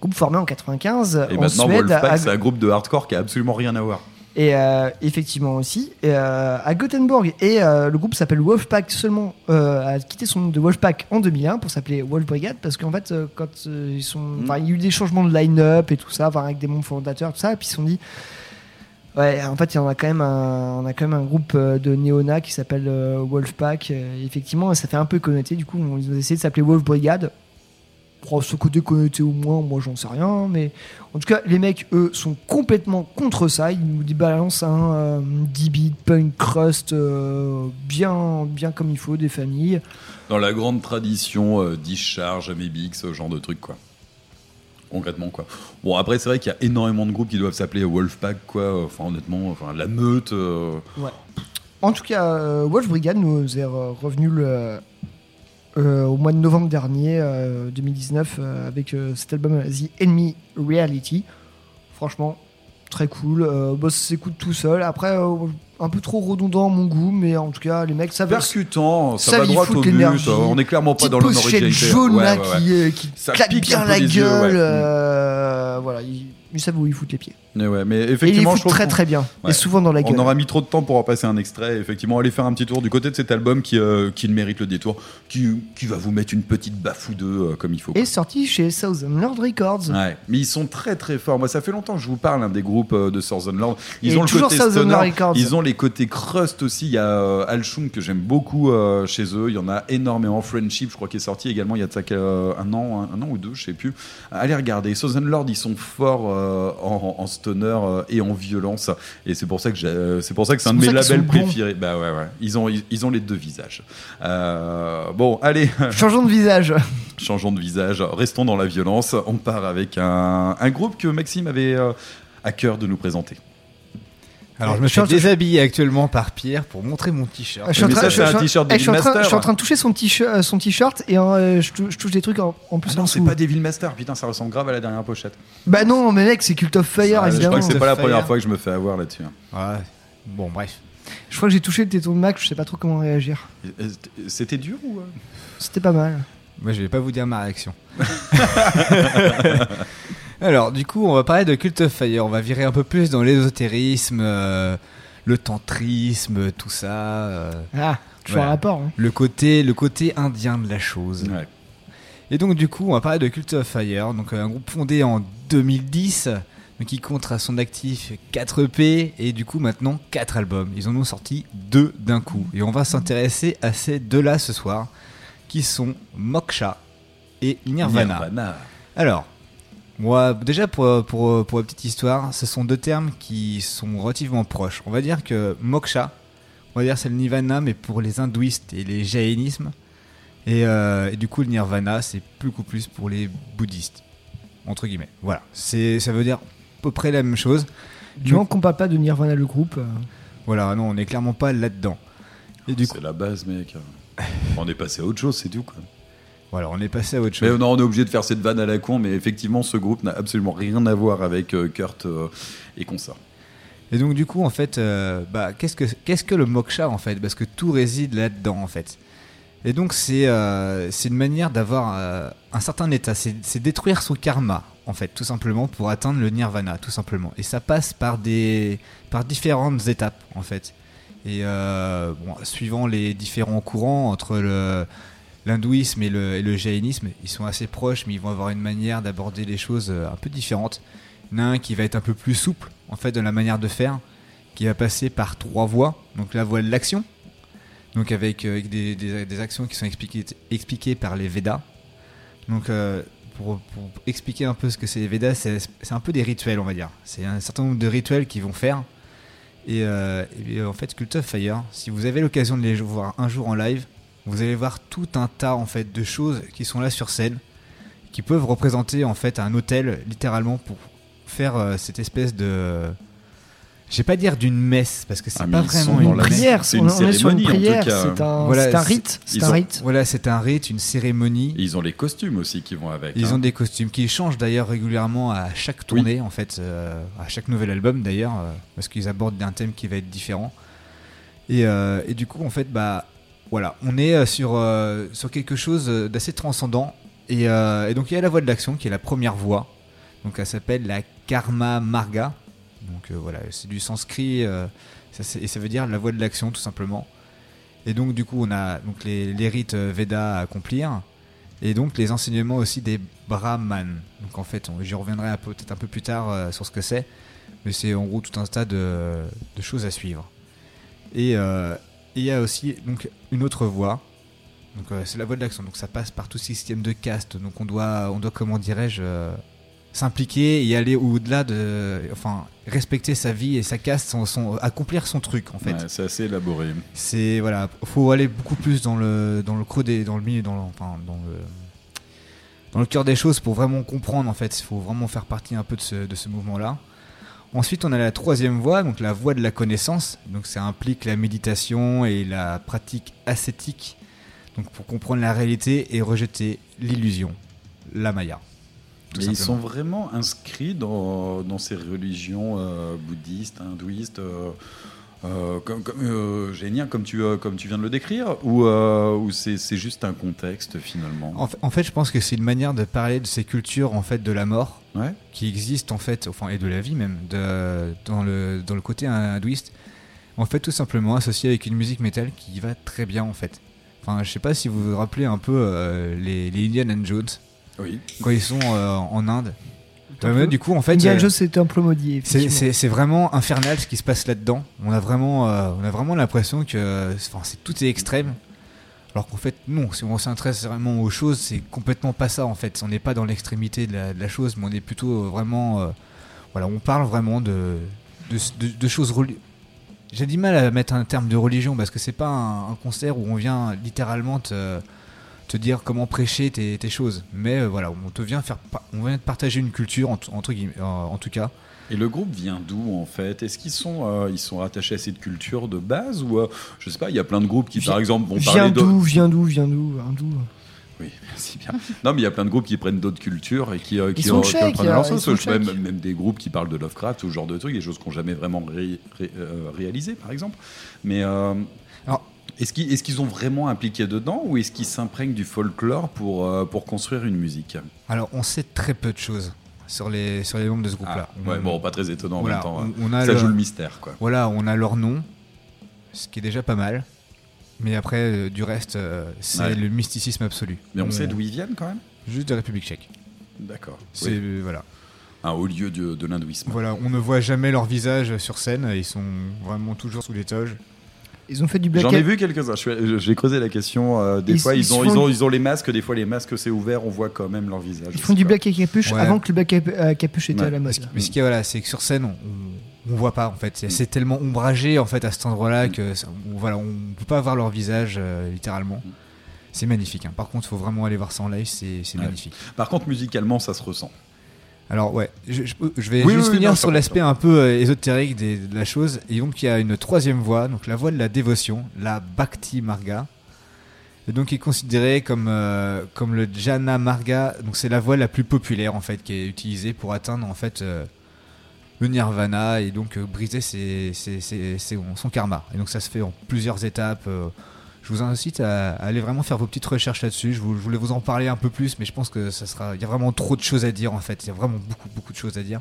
groupe formé en 95 Et en maintenant Suède. Wolfpack à- c'est un groupe de hardcore qui a absolument rien à voir. Et euh, effectivement aussi, euh, à Gothenburg, et euh, le groupe s'appelle Wolfpack seulement, a quitté son nom de Wolfpack en 2001 pour s'appeler Wolf Brigade, parce qu'en fait, quand ils sont, enfin, il y a eu des changements de line-up et tout ça, avec des membres fondateurs, tout ça, et puis ils se sont dit, ouais, en fait, il y en a quand même un, on a quand même un groupe de néona qui s'appelle Wolfpack, et effectivement, ça fait un peu connoté, du coup, on- ils ont essayé de s'appeler Wolf Brigade. Ce côté connoté ou moins, moi j'en sais rien, mais en tout cas, les mecs, eux, sont complètement contre ça. Ils nous balancent un euh, 10 bits punk crust euh, bien, bien comme il faut, des familles. Dans la grande tradition euh, discharge, Amebix, ce genre de truc, quoi. Concrètement, quoi. Bon, après, c'est vrai qu'il y a énormément de groupes qui doivent s'appeler Wolfpack, quoi. Enfin, honnêtement, enfin, la meute. euh, Ouais. En tout cas, euh, Wolf Brigade nous est re- revenu le, au mois de novembre dernier, euh, 2019, euh, avec euh, cet album The Enemy Reality. Franchement, très cool. Euh, ça s'écoute tout seul. Après, euh, un peu trop redondant à mon goût, mais en tout cas, les mecs savent. Percutant, ça va droit au but. On est clairement pas Petite dans l'originalité. jaune Ouais, là ouais, ouais. qui, euh, qui claque bien la yeux, gueule. euh, voilà, ils, ils savent où ils foutent les pieds. Mais ouais, mais Et ils les effectivement, je trouve très très bien. Ouais. Et souvent dans la gueule. On aura mis trop de temps pour en passer un extrait. Effectivement, allez faire un petit tour du côté de cet album qui, euh, qui mérite le détour, qui, qui va vous mettre une petite deux euh, comme il faut. Et sorti chez Southern Lord Records. Ouais, mais ils sont très très forts. Moi, ça fait longtemps que je vous parle hein, des groupes euh, de Southern Lord. Ils Et ont le toujours côté stoner, Records. ils ont les côtés crust aussi. Il y a euh, Al Chung que j'aime beaucoup euh, chez eux. Il y en a énormément. Friendship, je crois, qui est sorti également il y a un an, un, un an ou deux, je sais plus. Allez regarder. Southern Lord, ils sont forts euh, en, en stoner euh, et en violence. Et c'est pour ça que euh, c'est pour ça que c'est un de mes labels préférés. Bah ouais, ouais. Ils ont ils, ils ont les deux visages. Euh, bon, allez. Changeons de visage. Changeons de visage, restons dans la violence. On part avec un, un groupe que Maxime avait euh, à cœur de nous présenter. Alors je me suis déshabiller actuellement par Pierre pour montrer mon t-shirt. Je suis en train- je- suis en train de toucher son t-shirt, euh, son t-shirt et euh, je, tou- je touche des trucs en, en plus Ah non, c'est pas Devil Master, putain, ça ressemble grave à la dernière pochette. Bah non, mais mec, c'est Cult of Fire, Ah, je évidemment. crois que c'est pas la Fire. première fois que je me fais avoir là-dessus. hein. Ouais. Bon bref. Je crois que j'ai touché le téton de Mac, je sais pas trop comment réagir. C'était dur ou euh? C'était pas mal. Moi, je vais pas vous dire ma réaction. Alors, du coup, on va parler de Cult of Fire. On va virer un peu plus dans l'ésotérisme, euh, le tantrisme, tout ça. euh, Ah, toujours Voilà. un rapport. hein. le côté, le côté indien de la chose. Ouais. Et donc, du coup, on va parler de Cult of Fire, donc un groupe fondé en 2010, donc qui compte à son actif 4 EP et du coup maintenant 4 albums. Ils en ont sorti deux d'un coup. Et on va s'intéresser à ces deux-là ce soir, qui sont Moksha et Nirvana. Nirvana. Alors, moi, déjà pour, pour, pour la petite histoire, ce sont deux termes qui sont relativement proches. On va dire que moksha, on va dire c'est le nirvana, mais pour les hindouistes et les jaïnismes. Et, euh, et du coup, le nirvana, c'est beaucoup plus pour les bouddhistes. Entre guillemets. Voilà. C'est, ça veut dire à peu près la même chose. Du moment qu'on parle pas de Nirvana le groupe. euh, Voilà, non, on n'est clairement pas là-dedans. Et du coup, C'est la base, mec. On est passé à autre chose, c'est tout. Quoi. Voilà, on est passé à autre Mais chose. non, on est obligé de faire cette vanne à la con, mais effectivement, ce groupe n'a absolument rien à voir avec euh, Kurt euh, et consorts. Et donc du coup en fait, euh, bah, qu'est-ce que qu'est-ce que le moksha en fait? Parce que tout réside là-dedans en fait. Et donc c'est euh, c'est une manière d'avoir euh, un certain état, c'est détruire son karma en fait, tout simplement pour atteindre le nirvana, tout simplement. Et ça passe par des par différentes étapes en fait. Et bon, suivant les différents courants entre le l'hindouisme et le, jaïnisme, ils sont assez proches, mais ils vont avoir une manière d'aborder les choses euh, un peu différentes. Il y en a un qui va être un peu plus souple en fait dans la manière de faire, qui va passer par trois voies. Donc la voie de l'action, donc avec, euh, avec des, actions qui sont expliquées, par les Védas. Donc euh, pour, expliquer un peu ce que c'est les Védas, c'est un peu des rituels, on va dire. C'est un certain nombre de rituels qu'ils vont faire. Et, et, en fait, Cult of Fire, si vous avez l'occasion de les voir un jour en live, vous allez voir tout un tas en fait de choses qui sont là sur scène, qui peuvent représenter en fait un hôtel littéralement pour faire euh, cette espèce de je vais pas dire d'une messe parce que c'est Ah, pas vraiment une prière, c'est on, une on est sur une cérémonie, en tout prière, cas. c'est un, Voilà, c'est un c'est- rite. C'est un ont- rite. Voilà, c'est un rite, une cérémonie. Et ils ont les costumes aussi qui vont avec. Ils hein. ont des costumes qui changent d'ailleurs régulièrement à chaque tournée, en fait, euh, à chaque nouvel album d'ailleurs, euh, parce qu'ils abordent un thème qui va être différent. Et, euh, et du coup, en fait, bah voilà, on est euh, sur, euh, sur quelque chose euh, d'assez transcendant. Et, donc, il y a la voie de l'action qui est la première voie. Donc, elle s'appelle la Karma Marga. Donc voilà, c'est du sanskrit et ça veut dire la voie de l'action tout simplement. Et donc du coup on a donc les, rites Veda à accomplir et donc les enseignements aussi des brahmanes. Donc en fait, j'y reviendrai peut-être un peu plus tard sur ce que c'est, mais c'est en gros tout un tas de, choses à suivre. Et et il y a aussi donc une autre voie. Donc euh, c'est la voie de l'action. Donc ça passe par tout système de caste. Donc on doit, on doit comment dirais-je, euh, s'impliquer et aller au-delà de, enfin respecter sa vie et sa caste, son, son- accomplir son truc en fait. Ouais, c'est assez élaboré. C'est voilà, faut aller beaucoup plus dans le dans le creux des dans le milieu dans le, enfin, dans le dans le cœur des choses pour vraiment comprendre en fait. Il faut vraiment faire partie un peu de ce, de ce mouvement-là. Ensuite, on a la troisième voie, donc la voie de la connaissance. Donc ça implique la méditation et la pratique ascétique. Donc pour comprendre la réalité et rejeter l'illusion, la maya. Mais ils sont vraiment inscrits dans, dans ces religions euh, bouddhistes, hindouistes, euh, euh, comme, comme, euh, génial, comme tu, euh, comme tu viens de le décrire, ou, ou c'est juste un contexte finalement En fait, en fait, je pense que c'est une manière de parler de ces cultures en fait de la mort qui existent en fait, enfin et de la vie même, de, dans le dans le côté hindouiste. En fait, tout simplement associé avec une musique métal qui va très bien en fait. Enfin, je sais pas si vous vous rappelez un peu les, les Indiana Jones. Oui. Quand ils sont en Inde. Temple- Ouais, mais du coup, en fait, Indiana euh, Jones, c'est Temple maudit. c'est- vraiment infernal ce qui se passe là-dedans. On a vraiment, euh, on a vraiment l'impression que, enfin, c'est tout est extrême. Alors qu'en fait, non. Si on s'intéresse vraiment aux choses, c'est complètement pas ça en fait. On n'est pas dans l'extrémité de la, de la chose, mais on est plutôt euh, vraiment, euh, voilà, on parle vraiment de, de, de- de choses. J'ai du mal à mettre un terme de religion parce que c'est pas un, un concert où on vient littéralement te, te dire comment prêcher tes, tes choses. Mais euh, voilà, on te vient faire, on vient te partager une culture entre, entre guillemets, euh, en tout cas. Et le groupe vient d'où en fait? Est-ce qu'ils sont, euh, ils sont attachés à cette culture de base ou euh, je sais pas, il y a plein de groupes qui par exemple vont Viens parler d'où, viens d'où, viens d'où, hindou. Oui, merci bien. Non, mais il y a plein de groupes qui prennent d'autres cultures et qui, euh, qui, euh, qui leur sauce. même, des groupes qui parlent de Lovecraft, ce genre de trucs, des choses qu'on jamais vraiment ré- ré- réalisées, par exemple. Mais euh, est-ce qu'ils qu'ils ont vraiment impliqué dedans ou est-ce qu'ils s'imprègnent du folklore pour, euh, pour construire une musique? Alors, on sait très peu de choses sur les, sur les membres de ce groupe-là. Ah, ouais, bon, pas très étonnant en même temps. hein. on- on a Ça le- joue le mystère, quoi. Voilà, on a leur nom, ce qui est déjà pas mal. Mais après, euh, du reste, euh, c'est Ouais. le mysticisme absolu. Mais on sait d'où ils viennent quand même? Juste de République tchèque. D'accord. C'est Oui. euh, voilà. Un haut lieu de, de l'hindouisme. Voilà, on ne voit jamais leur visage sur scène. Ils sont vraiment toujours sous les toges. Ils ont fait du black J'en ai vu quelques-uns. J'ai creusé la question. euh, des Ils- fois, ils, ils ont, ils, ont, du- ils ont les masques. Des fois, les masques, c'est ouvert. On voit quand même leur visage. Ils font du black à capuche Ouais. avant que le black à à capuche était Ouais. à la mode. Mais ce qu'il y a, voilà, c'est que sur scène, on, on voit pas en fait. C'est- tellement ombragé en fait à cet endroit-là que ça- on, voilà, on peut pas voir leur visage euh, littéralement. C'est magnifique. hein. Par contre, il faut vraiment aller voir ça en live. C'est c'est Ouais. magnifique. Par contre, musicalement, ça se ressent. Alors ouais, je, je- je vais Oui, juste oui, finir non, sur l'aspect un peu euh, ésotérique des- de la chose. Et donc il y a une troisième voie, donc la voie de la dévotion, la Bhakti Marga. Et donc il est considéré comme, euh, comme le Jhana Marga. Donc c'est la voie la plus populaire en fait qui est utilisée pour atteindre en fait euh, le Nirvana et donc euh, briser ses- ses- ses- ses- son karma. Et donc ça se fait en plusieurs étapes. Je vous incite à, à aller vraiment faire vos petites recherches là-dessus. Je, vous- je voulais vous en parler un peu plus, mais je pense que ça sera. Il y a vraiment trop de choses à dire en fait. Il y a vraiment beaucoup, beaucoup de choses à dire.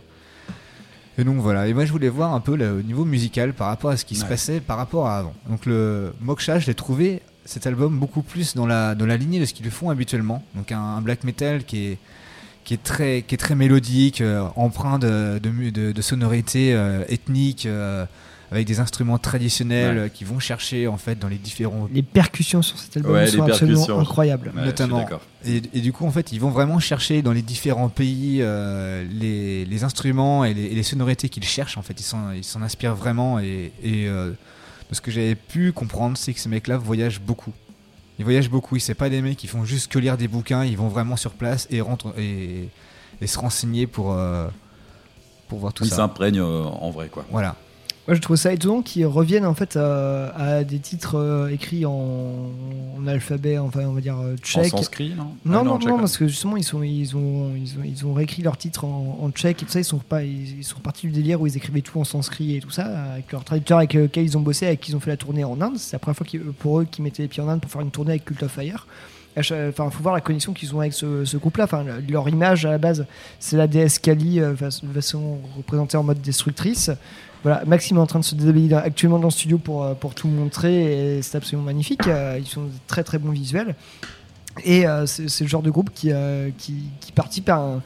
Et donc voilà. Et moi, je voulais voir un peu le au niveau musical par rapport à ce qui se passait par rapport à avant. Donc le Moksha, je l'ai trouvé cet album beaucoup plus dans la dans la lignée de ce qu'ils font habituellement. Donc un, un black metal qui est qui est très qui est très mélodique, euh, empreint de de, de, de sonorités euh, ethniques. euh, avec des instruments traditionnels Ouais. qui vont chercher en fait dans les différents Les percussions sur cet album Ouais, sont absolument incroyables. Ouais, notamment. Et, et du coup, en fait, ils vont vraiment chercher dans les différents pays euh, les, les instruments et les, et les sonorités qu'ils cherchent. En fait, ils s'en ils inspirent vraiment. Et, et, euh, de ce que j'avais pu comprendre, c'est que ces mecs-là voyagent beaucoup. Ils voyagent beaucoup. C'est pas des mecs qui font juste que lire des bouquins. Ils vont vraiment sur place et rentrent et, et se renseigner pour euh, pour voir tout Ils ça. s'imprègnent euh, en vrai, quoi. Voilà. Moi, je trouve ça étonnant qu'ils reviennent en fait à, à des titres euh, écrits en, en alphabet, enfin on va dire euh, tchèque. sanskrit, non? Non, Ah, non, non, ouais. parce que justement ils sont, ils ont, ils ont, ils ont réécrit leurs titres en, en tchèque et tout ça. Ils sont pas, ils, sont repartis du délire où ils écrivaient tout en sanskrit et tout ça avec leur traducteur avec lequel ils ont bossé, avec qui ils ont fait la tournée en Inde. C'est la première fois pour eux qu'ils mettaient les pieds en Inde pour faire une tournée avec Cult of Fire. Enfin, faut voir la connexion qu'ils ont avec ce, ce groupe-là. Enfin, le- leur image à la base, c'est la déesse Kali, euh, façon représentée en mode destructrice. Voilà, Maxime est en train de se déshabiller actuellement dans le studio pour, euh, pour tout montrer et c'est absolument magnifique. Euh, Ils sont de très très bons visuels. Et euh, c'est le genre de groupe qui, euh, qui, qui participe à un,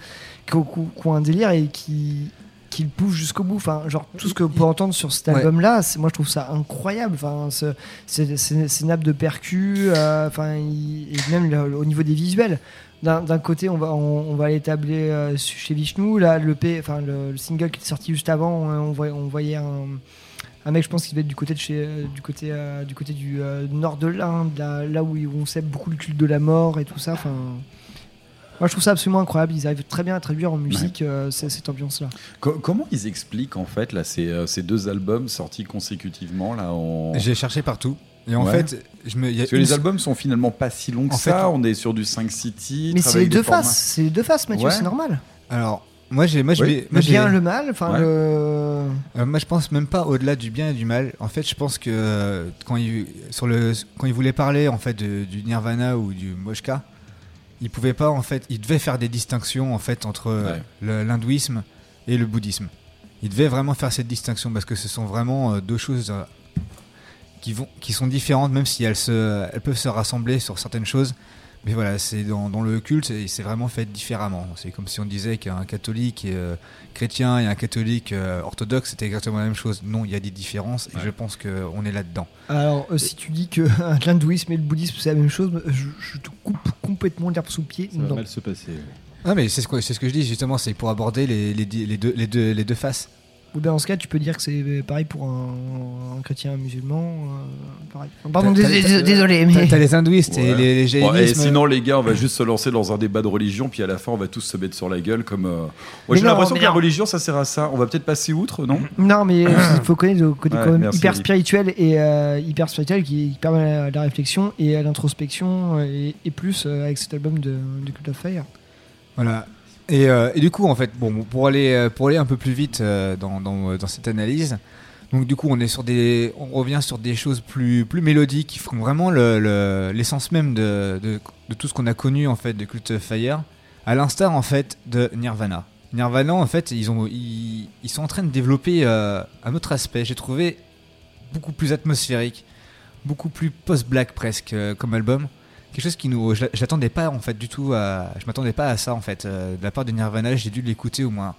qui, qui un délire et qui, qui le pousse jusqu'au bout. Enfin, genre tout ce que vous pouvez entendre sur cet album-là, moi je trouve ça incroyable. Enfin, ce- ces nappes de percus, euh, enfin, il- et même le- au niveau des visuels. D'un côté, on va, on, on va l'établir euh, chez Vishnu. Là, le, P, enfin, le, le single qui est sorti juste avant, on, on voyait, on voyait un, un mec, je pense, qui devait être du côté de chez, euh, du côté, euh, du côté du euh, nord de l'Inde, là, là où, on sait beaucoup le culte de la mort et tout ça. Enfin, moi, je trouve ça absolument incroyable. Ils arrivent très bien à traduire en musique euh, cette ambiance-là. Co- comment ils expliquent en fait là ces, euh, ces deux albums sortis consécutivement là en... J'ai cherché partout. Et en Ouais. fait, je me. il y a Parce que une- les albums sont finalement pas si longs que En fait, ça. on est sur du 5-6 titres. Mais c'est les deux faces, c'est les deux faces, Mathieu, Ouais. c'est normal. Alors, moi, j'ai. Moi, je Oui. vais- moi, Le bien, le mal, enfin Ouais. le. Euh, moi, je pense même pas au-delà du bien et du mal. En fait, je pense que euh, quand il sur le quand il voulait parler en fait de- du Nirvana ou du Moshka, il pouvait pas en fait, il devait faire des distinctions en fait entre euh, Ouais. l'hindouisme et le bouddhisme. Il devait vraiment faire cette distinction parce que ce sont vraiment euh, deux choses qui vont qui sont différentes même si elles se elles peuvent se rassembler sur certaines choses. Mais voilà, c'est dans, dans le culte, c'est vraiment fait différemment. C'est comme si on disait qu'un catholique euh, chrétien et un catholique euh, orthodoxe, c'était exactement la même chose. Non, il y a des différences, et je pense qu'on est là-dedans. Alors, euh, si tu dis que l'hindouisme et le bouddhisme c'est la même chose, je, je te coupe complètement l'herbe sous le pied. Ça va Non. mal se passer. Ah, mais c'est ce, que- c'est ce que je dis justement, c'est pour aborder les, les, les deux, les, deux, les deux faces. Ou bien dans ce cas, tu peux dire que c'est pareil pour un, un chrétien, un musulman. euh, pareil. Pardon, T'as- dés- t'as- dés- désolé, mais. T'as t'as les hindouistes et les, les et sinon, les gars, on va juste se lancer dans un débat de religion, puis à la fin, on va tous se mettre sur la gueule. Comme, euh, ouais, j'ai non, l'impression que la religion, ça sert à ça. On va peut-être passer outre, non Non, mais il faut connaître le côté Ouais, quand même merci, hyper spirituel et euh, hyper spirituel qui, qui permet la, la réflexion et euh, l'introspection euh, et, et plus euh, avec cet album de, de Cult of Fire. Voilà. Et, euh, et du coup, en fait, bon, pour aller, euh, pour aller un peu plus vite euh, dans, dans, cette analyse, donc du coup, on est sur des, on revient sur des choses plus, plus mélodiques qui font vraiment le- le- l'essence même de, de, tout ce qu'on a connu en fait de Cult of Fire, à l'instar en fait de Nirvana. Nirvana, en fait, ils ont, ils, ils sont en train de développer un autre aspect. J'ai trouvé beaucoup plus atmosphérique, beaucoup plus post-black presque comme album quelque chose qui nous je- j'attendais pas en fait du tout à je m'attendais pas à ça en fait Euh, de la part de Nirvana j'ai dû l'écouter au moins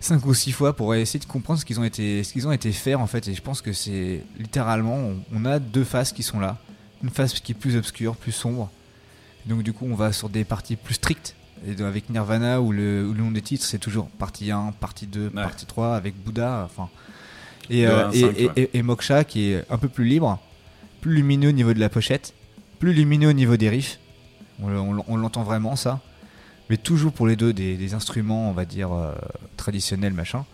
5 ou 6 fois pour essayer de comprendre ce qu'ils ont été ce qu'ils ont été faire en fait et je pense que c'est littéralement on, on a deux faces qui sont là. Une face qui est plus obscure plus sombre. Et donc du coup on va sur des parties plus strictes. Et avec Nirvana où le, où le nom des titres c'est toujours partie 1 partie 2 partie 3 avec Bouddha enfin. Et, euh, ouais. et- et Moksha qui est un peu plus libre plus lumineux au niveau de la pochette, plus lumineux au niveau des riffs. On, l'entend vraiment ça. Mais toujours pour les deux des, des instruments, on va dire, euh, traditionnels, machin.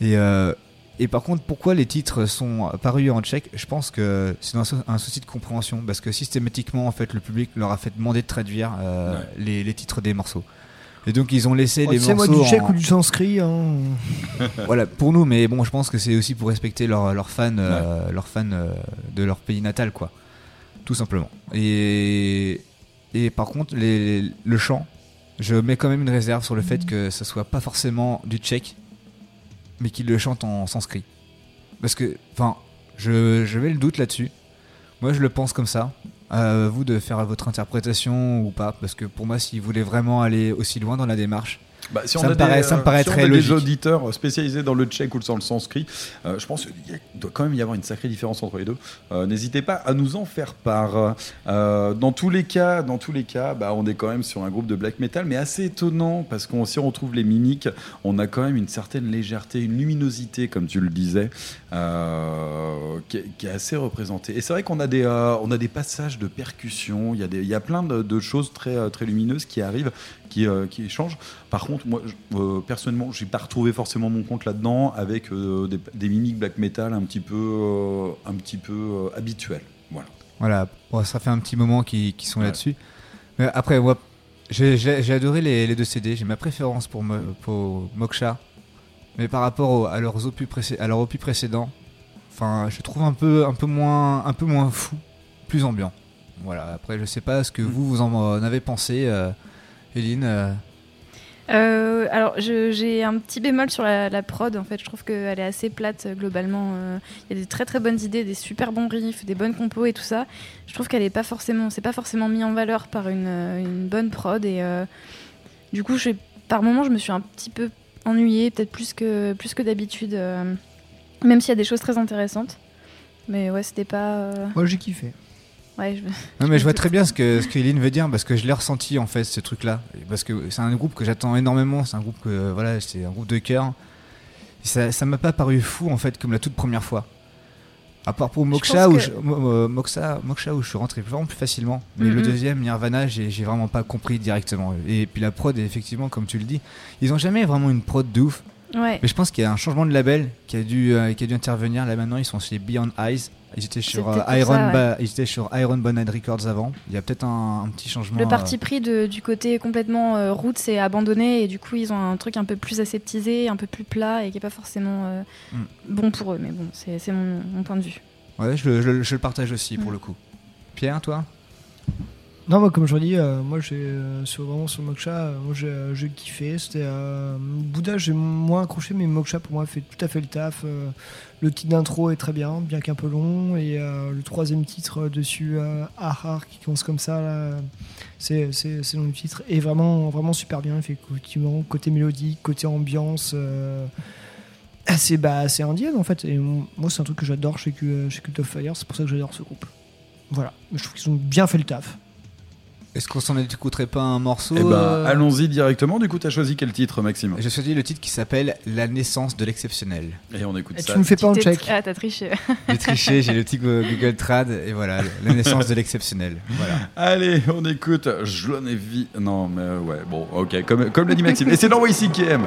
Et, euh, et par contre, pourquoi les titres sont parus en tchèque? Je pense que c'est un, sou- un souci de compréhension. Parce que systématiquement, en fait, le public leur a fait demander de traduire euh, les, les titres des morceaux. Et donc, ils ont laissé Oh, les tu sais, moi, morceaux. du tchèque en- ou du sanskrit. hein. voilà, pour nous, mais bon, je pense que c'est aussi pour respecter leurs leurs fans, euh, leurs fans euh, de leur pays natal, quoi. Tout simplement. Et, par contre, le chant, je mets quand même une réserve sur le fait que ça soit pas forcément du tchèque, mais qu'ils le chantent en sanskrit. Parce que, enfin, je, je mets le doute là-dessus. Moi, je le pense comme ça. À vous de faire votre interprétation ou pas, parce que pour moi, s'ils voulaient vraiment aller aussi loin dans la démarche, Bah, si on ça, a me des, paraît, ça me paraît si on très a logique. des auditeurs spécialisés dans le tchèque ou dans le sanskrit, euh, je pense qu'il doit quand même y avoir une sacrée différence entre les deux. Euh, N'hésitez pas à nous en faire part. Euh, dans tous les cas, dans tous les cas, bah, on est quand même sur un groupe de black metal, mais assez étonnant parce qu'on si on retrouve les mimiques, on a quand même une certaine légèreté, une luminosité, comme tu le disais, qui, est, qui est assez représentée. Et c'est vrai qu'on a des, on a des passages de percussion. Il y a des, il y a plein de, de choses très, très lumineuses qui arrivent, qui, euh, qui changent. Par contre, moi, je- euh, personnellement, j'ai pas retrouvé forcément mon compte là-dedans avec euh, des, des mimiques black metal un petit peu, euh, un petit peu habituels. Voilà. Voilà, bon, ça fait un petit moment qu'ils sont là-dessus. Mais après, moi, j'ai adoré les, les deux CD. J'ai ma préférence pour, pour Moksha. Mais par rapport au- à, leurs opus précé- à leur opus précédent, enfin, je trouve un peu, un, peu moins, un peu moins fou, plus ambiant. Voilà. Après, je sais pas ce que vous vous en avez pensé, euh, Eline. euh, Euh, alors, j'ai un petit bémol sur la, la prod. En fait, je trouve qu'elle est assez plate euh, globalement. Il y a des très très bonnes idées, des super bons riffs, des bonnes compos et tout ça. Je trouve qu'elle est pas forcément, c'est pas forcément mis en valeur par une, une bonne prod. Et du coup, je, par moment, je me suis un petit peu ennuyée, peut-être plus que plus que d'habitude, même s'il y a des choses très intéressantes. Mais ouais, c'était pas. Moi, j'ai kiffé. Ouais, je... Non mais je vois très bien ce que ce que veut dire parce que je l'ai ressenti en fait ce truc là parce que c'est un groupe que j'attends énormément c'est un groupe que voilà c'est un groupe de cœur. Ça ça m'a pas paru fou en fait comme la toute première fois. À part pour Moksha où que- je, euh, Moksha, Moksha où je suis rentré vraiment plus facilement. Mais le Mhm. deuxième Nirvana j'ai j'ai vraiment pas compris directement. Et puis la prod effectivement comme tu le dis ils ont jamais vraiment une prod de ouf. Ouais. mais je pense qu'il y a un changement de label qui a dû euh, qui a dû intervenir. Là maintenant ils sont chez Beyond Eyes ils étaient sur C'est euh, Iron ça, ouais. Ba- ils étaient sur Iron Bonnet Records avant il y a peut-être un, un petit changement Le euh, parti pris de- du côté complètement euh, roots est abandonné et du coup ils ont un truc un peu plus aseptisé, un peu plus plat et qui est pas forcément euh, Mm. bon pour eux. Mais bon, c'est c'est mon, mon point de vue. Ouais, je, je- je le partage aussi pour Mm. le coup. Pierre, toi? Non, moi, comme je dis, euh, moi, j'ai euh, sur, vraiment sur Moksha, euh, moi, j'ai euh, kiffé. C'était euh, Bouddha, j'ai moins accroché, mais Moksha pour moi fait tout à fait le taf. le titre d'intro est très bien, bien qu'un peu long, et le troisième titre dessus, Ahar, qui commence comme ça, là, c'est c'est c'est le titre, est vraiment vraiment super bien. Fait effectivement côté mélodique, côté ambiance. assez bah, assez indienne en fait et moi c'est un truc que j'adore chez, chez Cult of Fire c'est pour ça que j'adore ce groupe voilà je trouve qu'ils ont bien fait le taf Est-ce qu'on s'en écouterait pas un morceau Eh ben, euh, allons-y directement. Du coup, t'as choisi quel titre, Maxime J'ai choisi le titre qui s'appelle La naissance de l'exceptionnel. Et on écoute Et ça. tu me fais pas en check Ah, t'as triché. J'ai triché, j'ai le petit Go- Google Trad et voilà, La naissance de l'exceptionnel. Voilà. Allez, on écoute Jlonevi. Non, mais ouais, bon, ok, comme, comme l'a dit Maxime. Et c'est dans ici qui aime.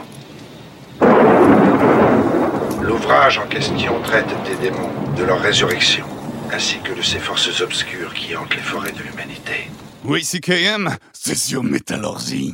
L'ouvrage en question traite des démons, de leur résurrection, ainsi que de ces forces obscures qui hantent les forêts de l'humanité. Oui, CKM, c'est.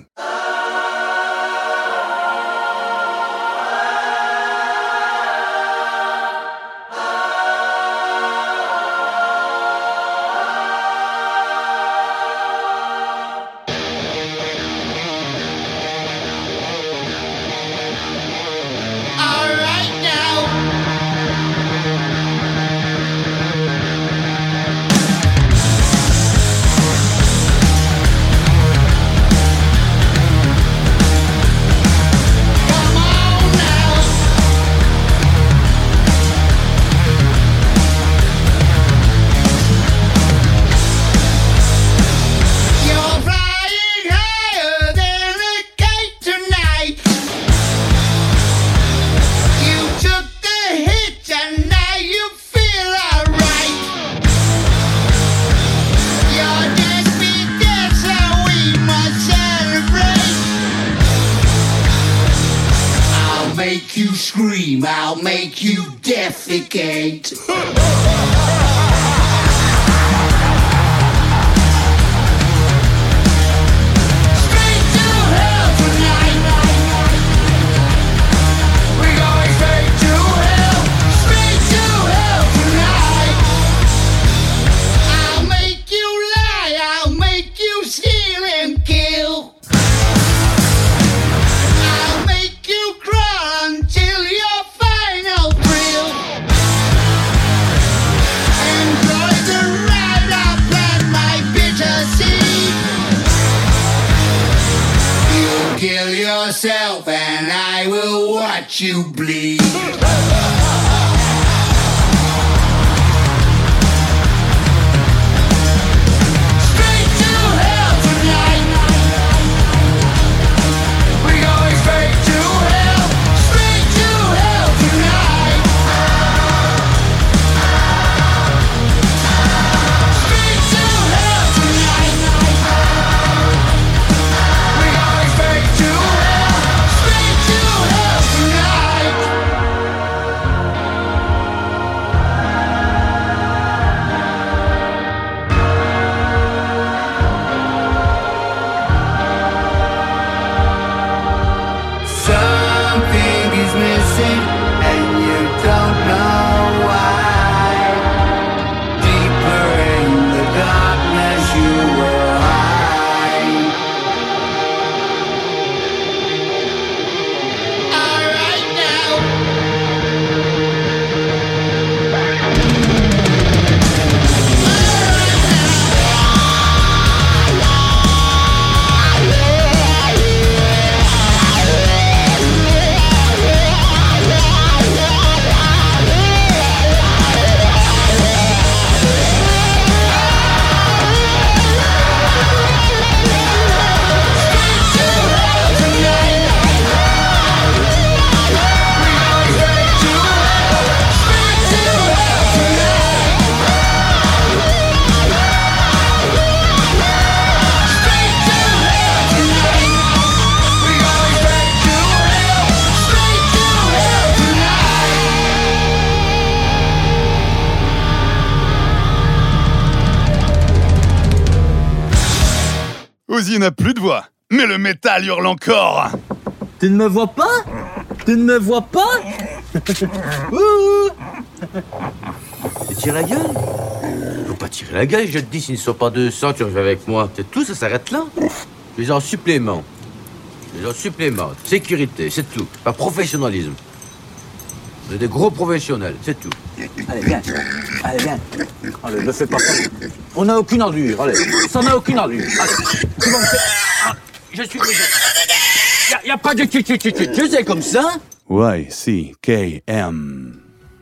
Hurle encore. Tu ne me vois pas? Tu ne me vois pas? Ouh Tu tires la gueule? Faut pas tirer la gueule, je te dis, s'il ne soit pas 200, tu reviens avec moi. C'est tout, ça s'arrête là. Je suis en supplément. Je suis en supplément. Sécurité, c'est tout. Pas professionnalisme. Vous êtes des gros professionnels, c'est tout. Allez, viens. Allez, viens. Allez, ne fais pas ça. On n'a aucune ordure, allez. Ça n'a aucune ordure. Allez, tu vas me faire... Je suis désolé. Y a pas de tu tu tu tu tu, c'est comme ça Y-C-K-M.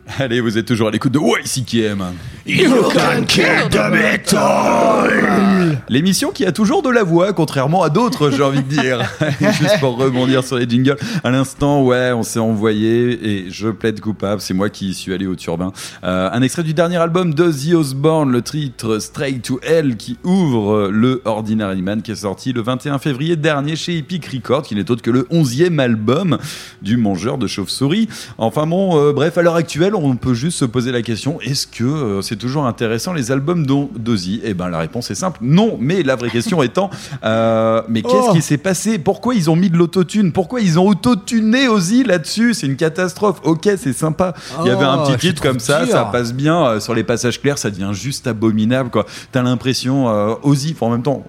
Allez, vous êtes toujours à l'écoute de YCKM. You can kill the metal. L'émission qui a toujours de la voix, contrairement à d'autres, j'ai envie de dire. Juste pour rebondir sur les jingles. À l'instant, ouais, on s'est envoyé et je plaide coupable. C'est moi qui suis allé au turbin. Euh, un extrait du dernier album d'Ozzy Osbourne, le titre Straight to Hell, qui ouvre le Ordinary Man, qui est sorti le 21 février dernier chez Epic Records, qui n'est autre que le 11e album du mangeur de chauve-souris. Enfin bon, euh, bref, à l'heure actuelle, on peut juste se poser la question est-ce que euh, c'est toujours intéressant les albums d'O- d'Ozzy Eh ben, la réponse est simple non. Mais la vraie question étant euh, mais qu'est-ce Oh. qui s'est passé? Pourquoi ils ont mis de l'autotune? Pourquoi ils ont autotuné Ozzy là-dessus? C'est une catastrophe. Ok, c'est sympa. Il y avait un Oh, petit titre comme ça, dur. ça passe bien. Euh, sur les passages clairs, ça devient juste abominable. quoi. T'as l'impression euh, Ozzy, en même temps.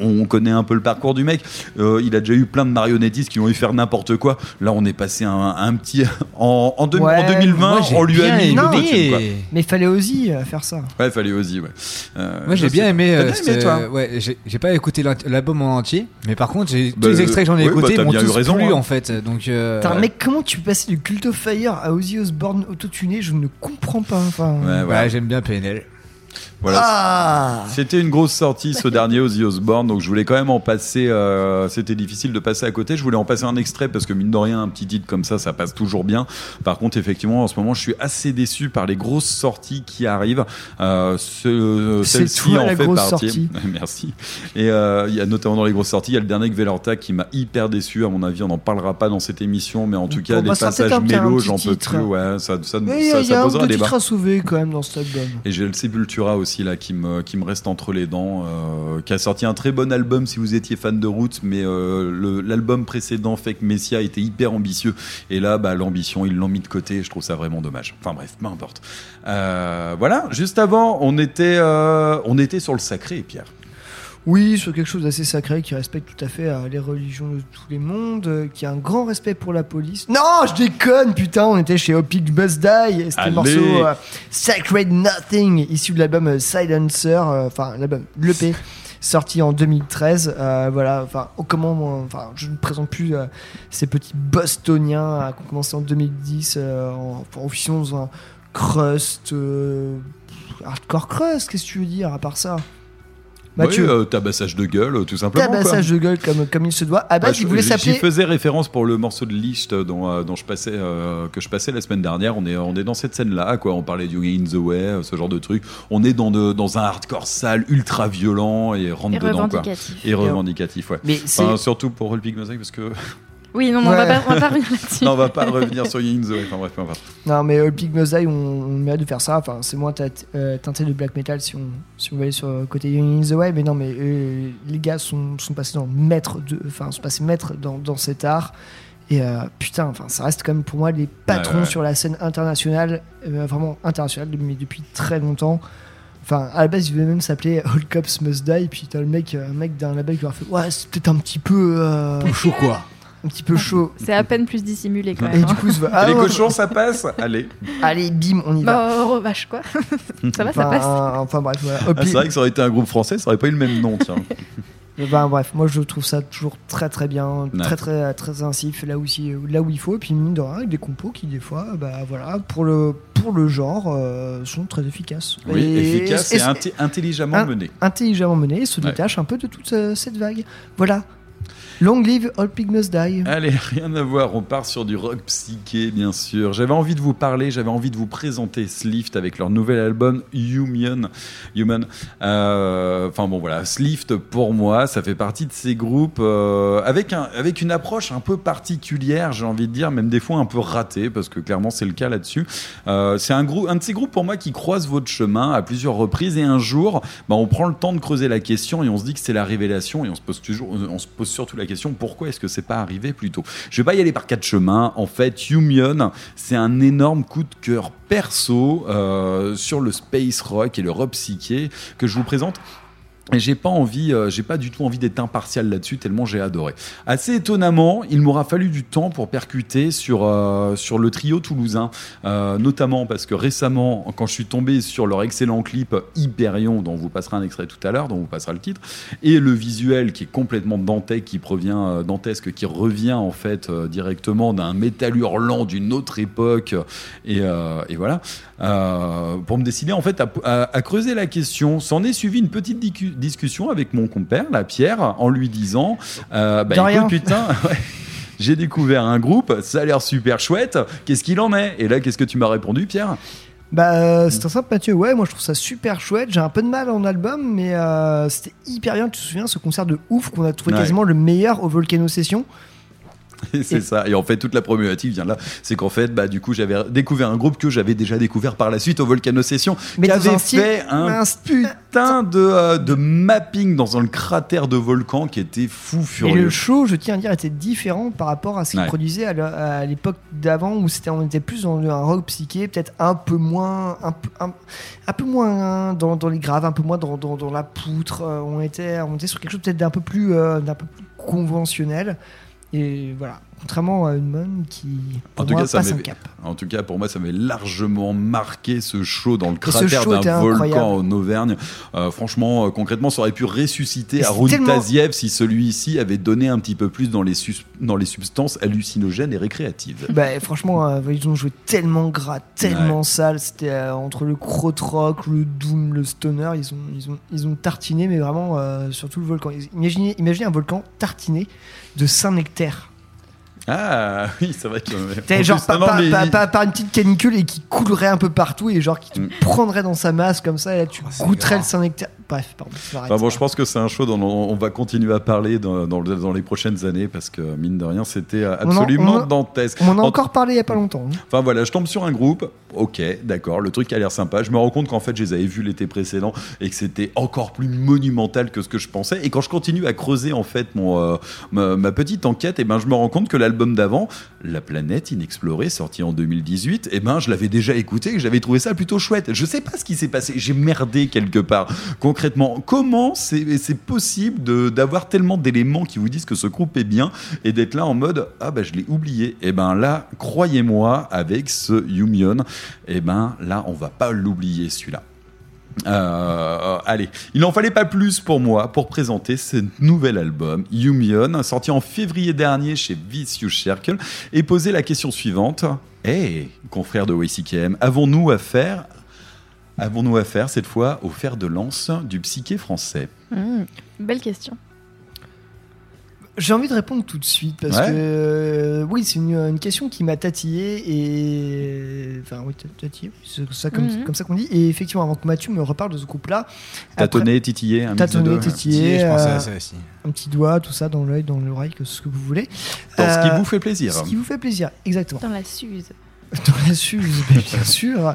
On connaît un peu le parcours du mec. Euh, il a déjà eu plein de marionnettistes qui l'ont eu faire n'importe quoi. Là, on est passé un, un petit en, en, deux- Ouais, en 2020, moi, j'ai on lui a mis aimé. l'autotune, quoi. Mais il fallait aussi euh, faire ça. Ouais, fallait Ozzy, ouais. Euh, Moi j'ai bien aimé. Euh, bien aimé, toi ouais, j'ai pas écouté l'al- l'album en entier, mais par contre j'ai tous Bah, les extraits que j'en ai bah, écoutés t'as m'ont bien eu tous raison, plu hein. en fait. Donc euh, mec, comment tu peux passer du Cult of Fire à Ozzy Osbourne autotuné? Je ne comprends pas. Enfin, Ouais, ouais, j'aime bien PNL. Voilà. Ah C'était une grosse sortie ce dernier Ozzy Osbourne, donc je voulais quand même en passer. euh, C'était difficile de passer à côté. Je voulais en passer un extrait parce que mine de rien, un petit titre comme ça, ça passe toujours bien. Par contre, effectivement, en ce moment, je suis assez déçu par les grosses sorties qui arrivent. Euh, ce- Celle-ci en la fait partie. sortie. Merci. Et euh, il y a notamment dans les grosses sorties, il y a le dernier Velorta qui m'a hyper déçu. À mon avis, on n'en parlera pas dans cette émission, mais en tout cas, ça passages peut-être un mélo, petit j'en peux plus. Ouais, ça, ça, ça, il y ça posera débat. titres à sauver quand même dans cet album. Et j'ai le Sepultura aussi là qui me, qui me reste entre les dents, euh, qui a sorti un très bon album si vous étiez fan de Roots, mais euh, l'album précédent Fake Messia était hyper ambitieux. Et là, bah, l'ambition, ils l'ont mis de côté. Je trouve ça vraiment dommage. Enfin bref, peu importe. Euh, voilà, juste avant, on était, on était sur le sacré, Pierre. Oui, sur quelque chose d'assez sacré qui respecte tout à fait euh, les religions de tous les mondes, euh, qui a un grand respect pour la police. Non, je déconne, putain, on était chez Opic Buzz Die, et c'était Allez. le morceau euh, Sacred Nothing, issu de l'album Silencer, enfin l'album, l'EP. sorti en 2013. Euh, voilà, enfin, oh, comment, enfin, je ne présente plus ces petits bostoniens qui ont commencé en 2010 euh, en, en dans un crust, hardcore crust, qu'est-ce que tu veux dire à part ça? Mathieu. Oui, euh, tabassage de gueule, euh, tout simplement. quoi. Tabassage de gueule comme, comme il se doit. À base, Ah, il je- voulait J'y s'appeler. faisais référence pour le morceau de Licht dont, euh, dont je passais, euh, que je passais la semaine dernière. On est, on est dans cette scène-là, quoi. On parlait du In the Way, euh, ce genre de truc. On est dans, de, dans un hardcore sale, ultra violent et rentre Et dedans, quoi. revendicatif. Et revendicatif, ouais. Mais Enfin, surtout pour Big Mosaic, parce que. Oui, non, mais on va pas- on va pas revenir là-dessus. non, on va pas revenir sur In the Way. Enfin, bref, peu importe. Non, mais euh, Big Mosaic, on, on mérite de faire ça. Enfin, c'est moins euh, teinté de black metal si on, si on va aller sur le côté Young in the Way. Mais non, mais euh, les gars sont, sont passés dans maître de, enfin, sont passés maîtres dans, dans cet art. Et euh, putain, enfin, ça reste quand même pour moi les patrons Ouais, ouais. sur la scène internationale, euh, vraiment internationale, mais depuis très longtemps. Enfin, à la base, il devait même s'appeler All Cops Must Die. Puis t'as le mec, un mec d'un label qui leur fait Ouais, c'est peut-être un petit peu. euh, chaud, quoi. Un petit peu chaud. C'est à peine plus dissimulé quand Et même. du hein. coup, il se voit, ah les non, cochons, ça passe Allez. Allez, bim, on y va. Bah, oh, vache quoi. ça va, ça passe. Enfin bref, voilà. Ah, c'est vrai que ça aurait été un groupe français, ça aurait pas eu le même nom, tiens. Ben, bref, moi je trouve ça toujours très très bien, Ouais. très très très fait là où, si- là où il faut, et puis mine de rien, avec des compos qui des fois, bah voilà, pour le, pour le genre, euh, sont très efficaces. Oui, efficace et, et- intelligemment in- mené. intelligemment menés, et se Ouais. détachent un peu de toute euh, cette vague. Voilà. Long live All Pig Must Die. Allez, rien à voir, on part sur du rock psyché, bien sûr. J'avais envie de vous parler, j'avais envie de vous présenter Slift avec leur nouvel album Human. Euh, Enfin bon, voilà, Slift, pour moi, ça fait partie de ces groupes euh, avec, un, avec une approche un peu particulière, j'ai envie de dire, même des fois un peu ratée, parce que clairement c'est le cas là-dessus. Euh, c'est un, un de ces groupes pour moi qui croise votre chemin à plusieurs reprises, et un jour, bah, on prend le temps de creuser la question et on se dit que c'est la révélation, et on se pose, toujours, on se pose surtout la question pourquoi est-ce que c'est pas arrivé plus tôt? Je vais pas y aller par quatre chemins. En fait, Humion, c'est un énorme coup de cœur perso euh, sur le space rock et le rock psyché que je vous présente. Et j'ai pas envie, euh, j'ai pas du tout envie d'être impartial là-dessus tellement j'ai adoré. Assez étonnamment, il m'aura fallu du temps pour percuter sur euh, sur le trio toulousain, euh, notamment parce que récemment, quand je suis tombé sur leur excellent clip Hyperion, dont on vous passera un extrait tout à l'heure, dont on vous passera le titre, et le visuel qui est complètement dantesque, qui provient euh, dantesque, qui revient en fait euh, directement d'un métal hurlant d'une autre époque, et, euh, et voilà, euh, pour me décider en fait à, à- à creuser la question. S'en est suivi une petite discussion avec mon compère, la Pierre, en lui disant, euh, bah, écoute, putain. J'ai découvert un groupe, ça a l'air super chouette. Qu'est-ce qu'il en est? Et là, qu'est-ce que tu m'as répondu, Pierre? Bah, c'est un simple Mathieu. Ouais, moi je trouve ça super chouette. J'ai un peu de mal en album, mais euh, c'était hyper bien. Tu te souviens ce concert de ouf qu'on a trouvé Ouais. quasiment le meilleur au Volcano Session? C'est ça. Et en fait, toute la problématique vient là. C'est qu'en fait, bah, du coup, j'avais découvert un groupe que j'avais déjà découvert par la suite au Volcano Session, Mais qui avait fait un putain de, euh, de mapping dans un cratère de volcan qui était fou Et furieux. le show, je tiens à dire, était différent par rapport à ce qu'il Ouais. produisait à l'époque d'avant où c'était, on était plus dans un rock psyché, peut-être un peu moins, un, peu- un, un peu moins dans, dans les graves, un peu moins dans, dans, dans la poutre. Euh, On était, on était sur quelque chose peut-être d'un peu plus, euh, d'un peu plus conventionnel. Et voilà, contrairement à Unmon qui, pour En tout, moi, cas, ça passe un cap. en tout cas, pour moi, ça m'avait largement marqué ce show dans le cratère d'un volcan en Auvergne. Euh, franchement, euh, concrètement, ça aurait pu ressusciter c'est tellement- Taziev si celui-ci avait donné un petit peu plus dans les, dans les substances hallucinogènes et récréatives. Bah, franchement, euh, ils ont joué tellement gras, tellement Ouais. sale. C'était entre le krautrock, le doom, le stoner. Ils ont, ils ont, ils ont tartiné, mais vraiment, euh, surtout le volcan. Imaginez, imaginez un volcan tartiné de Saint-Nectaire. Ah oui, c'est vrai que. T'es en genre plus, par, non, par- mais par- par une petite canicule et qui coulerait un peu partout et genre qui te prendrait dans sa masse comme ça et là tu goûterais le Saint-Nectaire. Bref, pardon. Enfin bon, je pense que c'est un show dont on on va continuer à parler dans, dans le- dans les prochaines années parce que mine de rien, c'était On en- absolument on en- dantesque. On en a En- encore parlé il y a pas longtemps. hein. Enfin voilà, je tombe sur un groupe, ok, d'accord, le truc a l'air sympa. Je me rends compte qu'en fait, je les avais vus l'été précédent et que c'était encore plus monumental que ce que je pensais. Et quand je continue à creuser en fait mon, euh, ma, ma petite enquête, et ben je me rends compte que l'album d'avant, La planète inexplorée, sorti en 2018, et ben je l'avais déjà écouté et j'avais trouvé ça plutôt chouette. Je sais pas ce qui s'est passé, j'ai merdé quelque part. Concrètement, comment c'est possible d'avoir tellement d'éléments qui vous disent que ce groupe est bien et d'être là en mode ah bah je l'ai oublié. Et ben là, croyez-moi, avec ce Yumion, et ben là on va pas l'oublier celui-là. Euh, allez, il n'en fallait pas plus pour moi pour présenter ce nouvel album, Yumion, sorti en février dernier chez Vicious Circle, et poser la question suivante. Hey, confrères de WCKM, avons-nous affaire, avons-nous affaire cette fois au fer de lance du psyché français? Mmh, belle question. J'ai envie de répondre tout de suite parce Ouais. que euh, oui, c'est une, une question qui m'a tatillé et enfin oui, tatillé, c'est ça comme, Mhm. comme ça qu'on dit. Et effectivement, avant que Mathieu me reparle de ce groupe-là, Tâtonner, titiller, un tâtonner, titiller, Titiller, je à euh, ça aussi. un petit doigt, tout ça dans l'œil, dans l'oreille, que ce que vous voulez. Dans ce qui Euh, vous fait plaisir. Ce qui vous fait plaisir, exactement. Dans la Suze. Dans la Suze, bien sûr.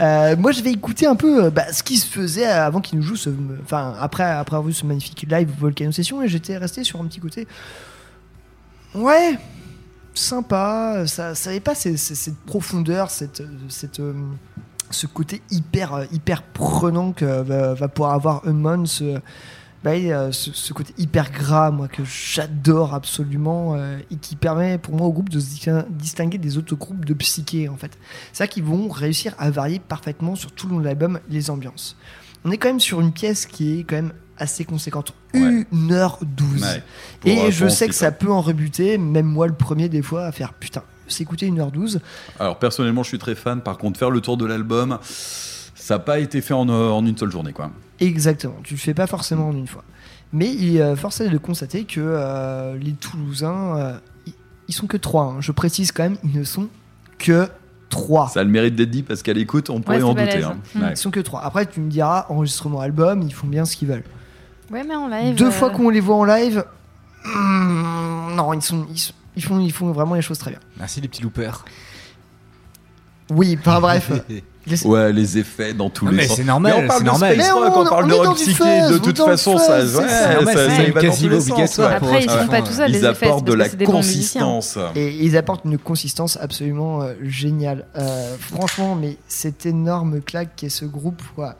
Euh, moi, je vais écouter un peu euh, bah, ce qui se faisait avant qu'il nous joue ce, enfin après après avoir vu ce magnifique live Volcano Session et j'étais resté sur un petit côté. Ouais, sympa. Ça, ça avait pas cette profondeur, cette cette euh, ce côté hyper hyper prenant que va, va pouvoir avoir Unmon, ce, bah, euh, ce, ce côté hyper gras, moi que j'adore absolument euh, et qui permet pour moi au groupe de se distin- distinguer des autres groupes de psyché en fait. C'est ça qu'ils vont réussir à varier parfaitement sur tout le long de l'album les ambiances. On est quand même sur une pièce qui est quand même assez conséquente, 1h12. Ouais. Pour, Et je sais que ça peut en rebuter, même moi le premier des fois, à faire putain, s'écouter 1h12. Alors personnellement, je suis très fan. Par contre, faire le tour de l'album, ça n'a pas été fait en, en une seule journée, quoi. Exactement, tu le fais pas forcément en une fois. Mais il est euh, force est de constater que euh, les Toulousains, euh, ils- sont que trois. hein. Je précise quand même, ils ne sont que trois. Ça a le mérite d'être dit parce qu'à l'écoute, on pourrait en douter. hein. Mm. Ouais. Ils sont que trois. Après, tu me diras, enregistrement album, ils font bien ce qu'ils veulent. Ouais, mais en live. Deux euh, fois qu'on les voit en live, hmm, non, ils, sont, ils, sont- ils font, ils font vraiment les choses très bien. Merci les petits loopers. Oui, enfin bref. Les- Ouais, les effets dans tous Non, les mais sens. c'est normal, Mais on parle c'est de normal. space rock, on- on parle de rock du psyché, de toute façon, ça, ouais, ça. ça, normal, ça c'est y va dans quasiment tous les sens, ouais. Après, ils font pas tout ça, les Ils effets. apportent de la consistance. Et ils apportent une consistance absolument euh, géniale. Euh, franchement, mais cette énorme claque qu'est ce groupe, quoi.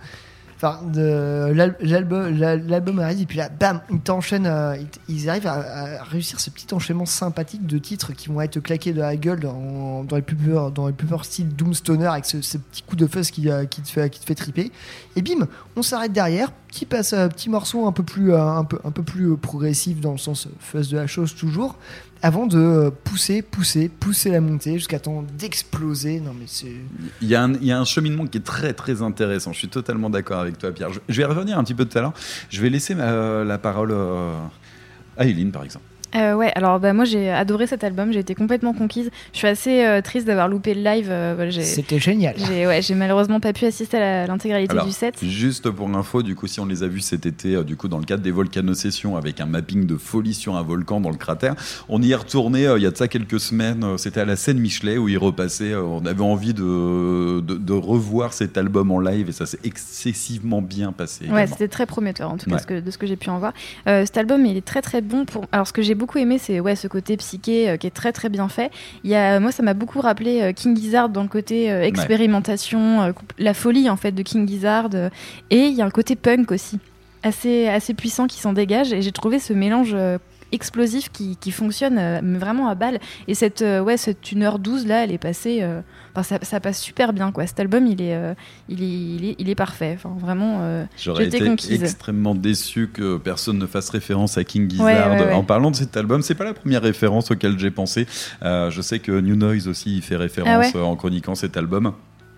Enfin, l'album, l'al- l'album arrive et puis là, bam, ils t'enchaînent. euh, ils, arrivent à, réussir ce petit enchaînement sympathique de titres qui vont être claqués de la gueule dans, dans les plus purs, dans les plus styles Doomstoner avec ce, petit coup de fuzz qui, euh, qui te fait, qui te fait triper. Et bim, on s'arrête derrière, petit passe, euh, petit morceau un peu plus, un peu, un peu plus progressif dans le sens fuzz de la chose toujours, avant de euh, pousser, pousser, pousser la montée jusqu'à temps d'exploser. Non mais c'est Il y, a un, il y a un cheminement qui est très très intéressant. Je suis totalement d'accord avec toi, Pierre. Je, vais revenir un petit peu tout à l'heure. Je vais laisser ma- la parole euh, à Eileen, par exemple. Euh, ouais, alors bah, moi j'ai adoré cet album, j'ai été complètement conquise. Je suis assez euh, triste d'avoir loupé le live. euh, j'ai- C'était génial. J'ai ouais, malheureusement pas pu assister à l'intégralité du set. juste pour info, du coup, si on les a vus cet été, euh, du coup, dans le cadre des volcanosessions, avec un mapping de folie sur un volcan dans le cratère, on y est retourné euh, il y a de ça quelques semaines. euh, C'était à la scène Michelet où il repassait. euh, on avait envie de, de, de revoir cet album en live et ça s'est excessivement bien passé. Ouais, c'était très prometteur en tout cas Ouais. de ce que j'ai pu en voir. Euh, cet album, il est très très bon. Pour... Alors, ce que j'ai beaucoup aimé, c'est ouais, ce côté psyché euh, qui est très très bien fait. Il y a, moi, ça m'a beaucoup rappelé euh, King Gizzard dans le côté euh, expérimentation, euh, la folie en fait de King Gizzard. euh, et il y a un côté punk aussi, assez, assez puissant qui s'en dégage. Et j'ai trouvé ce mélange. Explosif qui, qui fonctionne euh, vraiment à balle et cette euh, ouais cette 1h12 là elle est passée euh, enfin, ça, ça passe super bien quoi cet album il est il est, il est il est parfait enfin vraiment J'aurais été conquise extrêmement déçu que personne ne fasse référence à King Gizzard Ouais, ouais, ouais. en parlant de cet album. C'est pas la première référence auquel j'ai pensé. Je sais que New Noise aussi y fait référence Ah en chroniquant cet album.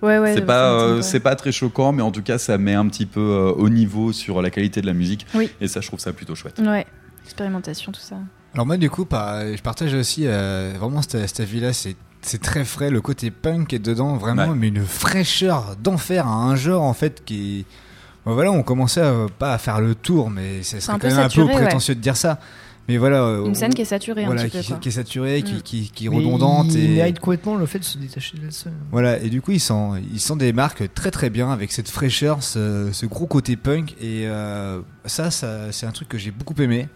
Ouais, ouais, c'est pas, euh, c'est pas très choquant, mais en tout cas, ça met un petit peu euh, au niveau sur la qualité de la musique. Oui. Et ça, je trouve ça plutôt chouette. Ouais, expérimentation, tout ça. Alors moi du coup, je partage aussi euh, vraiment cette, cette avis-là, c'est c'est très frais, le côté punk est dedans, vraiment, Ouais. mais une fraîcheur d'enfer, à un genre en fait qui... Bon, voilà, on commençait à, pas à faire le tour, mais ça serait un quand peu même un peu ouais. prétentieux de dire ça. Mais voilà, euh, Une scène on- qui est saturée un voilà, petit qui, quoi. qui est saturée, qui, Mm. qui, qui est redondante Il et mérite complètement le fait de se détacher de la scène. voilà, et du coup, ils s'en, ils s'en démarquent très très bien avec cette fraîcheur, ce, ce gros côté punk. Et euh, ça, ça c'est un truc que j'ai beaucoup aimé.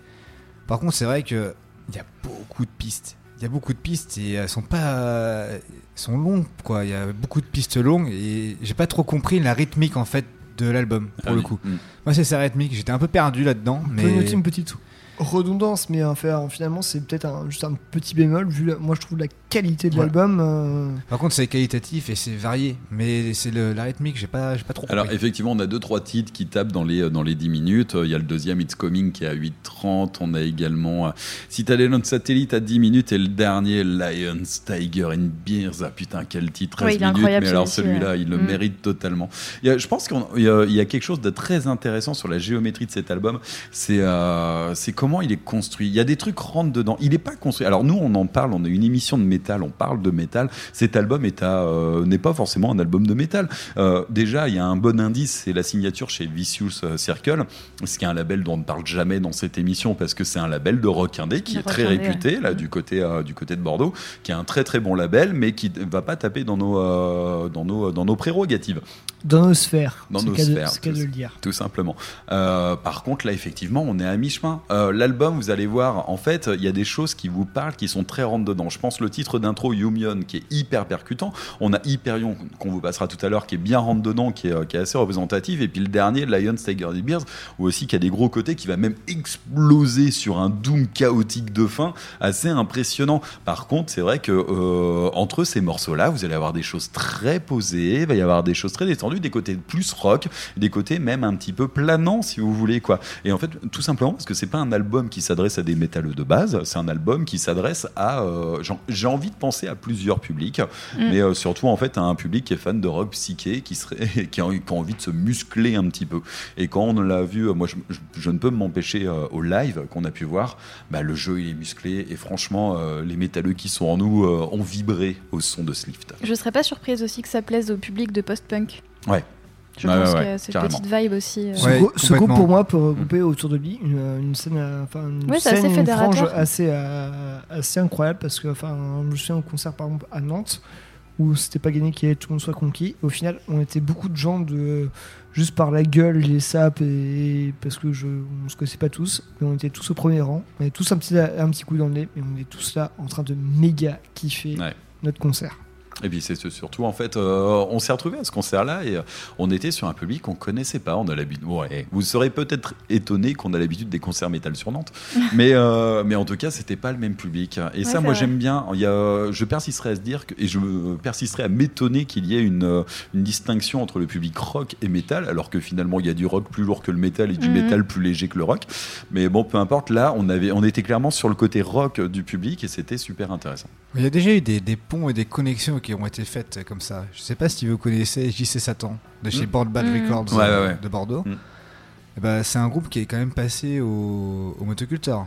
Par contre, c'est vrai que il y a beaucoup de pistes. Il y a beaucoup de pistes et elles sont pas, elles sont longues quoi. Il y a beaucoup de pistes longues et j'ai pas trop compris la rythmique en fait de l'album pour Ah le oui. coup. Mm. Moi, c'est sa rythmique. J'étais un peu perdu là-dedans, mais noter une petite redondance, mais enfin, finalement, c'est peut-être un- juste un petit bémol, vu la- moi je trouve la qualité de l'album. euh, Par contre, c'est qualitatif et c'est varié, mais c'est le- la rythmique, j'ai pas, j'ai pas trop Alors compris. effectivement, on a deux trois titres qui tapent dans les dans les 10 minutes. Il y a le deuxième It's Coming qui est à 8:30. On a également euh, Citadel Satellite à 10 minutes et le dernier Lions Tiger and Beers. Ah putain, quel titre 13 Ouais, il est minutes. mais alors celui-là, ouais. il le Mm. mérite totalement. Il y a- je pense qu'il y, a- il y a quelque chose de très intéressant sur la géométrie de cet album. C'est euh, c'est comment il est construit. Il y a des trucs rentrent dedans. Il n'est pas construit. Alors nous, on en parle. On a une émission de métal. On parle de métal. Cet album est euh, n'est pas forcément un album de métal. Euh, déjà, il y a un bon indice, c'est la signature chez Vicious euh, Circle, ce qui est un label dont on ne parle jamais dans cette émission parce que c'est un label de rock indé qui De est très indé, réputé là du côté euh, du côté de Bordeaux, qui est un très très bon label, mais qui ne va pas taper dans nos dans nos dans nos prérogatives. Dans nos sphères. Dans c'est nos sphères, c'est le dire. Tout simplement. Euh, par contre, là, effectivement, on est à mi-chemin. Euh, L'album, vous allez voir, en fait, il y a des choses qui vous parlent, qui sont très rentre dedans. Je pense le titre d'intro Yumion, qui est hyper percutant. On a Hyperion, qu'on vous passera tout à l'heure, qui est bien rentre dedans, qui est, euh, qui est assez représentatif. Et puis le dernier, Lions, Tiger and Bears, ou aussi qui a des gros côtés, qui va même exploser sur un doom chaotique de fin, assez impressionnant. Par contre, c'est vrai que euh, entre ces morceaux-là, vous allez avoir des choses très posées, il va y avoir des choses très détendues, des côtés plus rock, des côtés même un petit peu planants, si vous voulez, quoi. Et en fait, tout simplement parce que c'est pas un album qui s'adresse à des métalleux de base, c'est un album qui s'adresse à, euh, j'en- j'ai envie de penser à plusieurs publics, Mm. mais euh, surtout en fait à un public qui est fan de rock psyché, qui serait, qui a, qui a envie de se muscler un petit peu. Et quand on l'a vu, euh, moi je, je- je ne peux m'empêcher euh, au live qu'on a pu voir, bah, le jeu il est musclé et franchement euh, les métalleux qui sont en nous euh, ont vibré au son de Slift. Je serais pas surprise aussi que ça plaise au public de post-punk. Ouais. Je Ouais, pense ouais, ouais, a cette carrément. petite vibe aussi. euh. Ce, grou- ce groupe pour moi peut regrouper autour de lui une, une scène, euh, enfin une, Ouais, c'est assez une frange assez, euh, assez incroyable parce que enfin je me souviens au concert par exemple à Nantes où c'était pas gagné qu'il y ait tout le monde soit conquis. Au final, on était beaucoup de gens de juste par la gueule, les sapes et parce que je on se connaissait pas tous, mais on était tous au premier rang. On avait tous un petit un petit coup dans le nez, mais on est tous là en train de méga kiffer Ouais. notre concert. Et puis c'est ce- surtout en fait, euh, on s'est retrouvé à ce concert-là et euh, on était sur un public qu'on connaissait pas. On a l'habitude. Ouais, vous serez peut-être étonné qu'on a l'habitude des concerts métal sur Nantes, mais euh, mais en tout cas c'était pas le même public. Et Ouais, ça, moi j'aime bien. Il y a, je persisterai à se dire que, et je persisterai à m'étonner qu'il y ait une une distinction entre le public rock et métal, alors que finalement il y a du rock plus lourd que le métal et du Mhm. métal plus léger que le rock. Mais bon, peu importe. Là, on avait, on était clairement sur le côté rock du public et c'était super intéressant. Il y a déjà eu des, des ponts et des connexions qui ont été faites comme ça. Je sais pas si vous connaissez JC Satan de chez Mm. Board Bad Mm. Records Ouais, euh, ouais, ouais. de Bordeaux. Mm. Eh ben, c'est un groupe qui est quand même passé au, au motoculteur.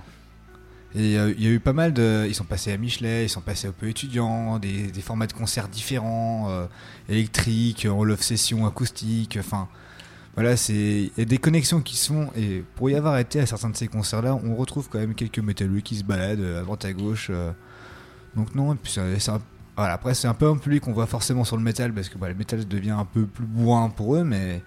Et euh, il y a eu pas mal de. Ils sont passés à Michelet, ils sont passés au peu étudiant, des, des formats de concerts différents, euh, électriques, en love session, acoustique, enfin. Voilà, c'est il y a des connexions qui sont et pour y avoir été à certains de ces concerts-là, on retrouve quand même quelques métalleux qui se baladent à droite à gauche. euh. Donc non, et puis c'est c'est un- voilà, après c'est un peu un public qu'on voit forcément sur le métal parce que bah, le métal devient un peu plus bourrin pour eux, mais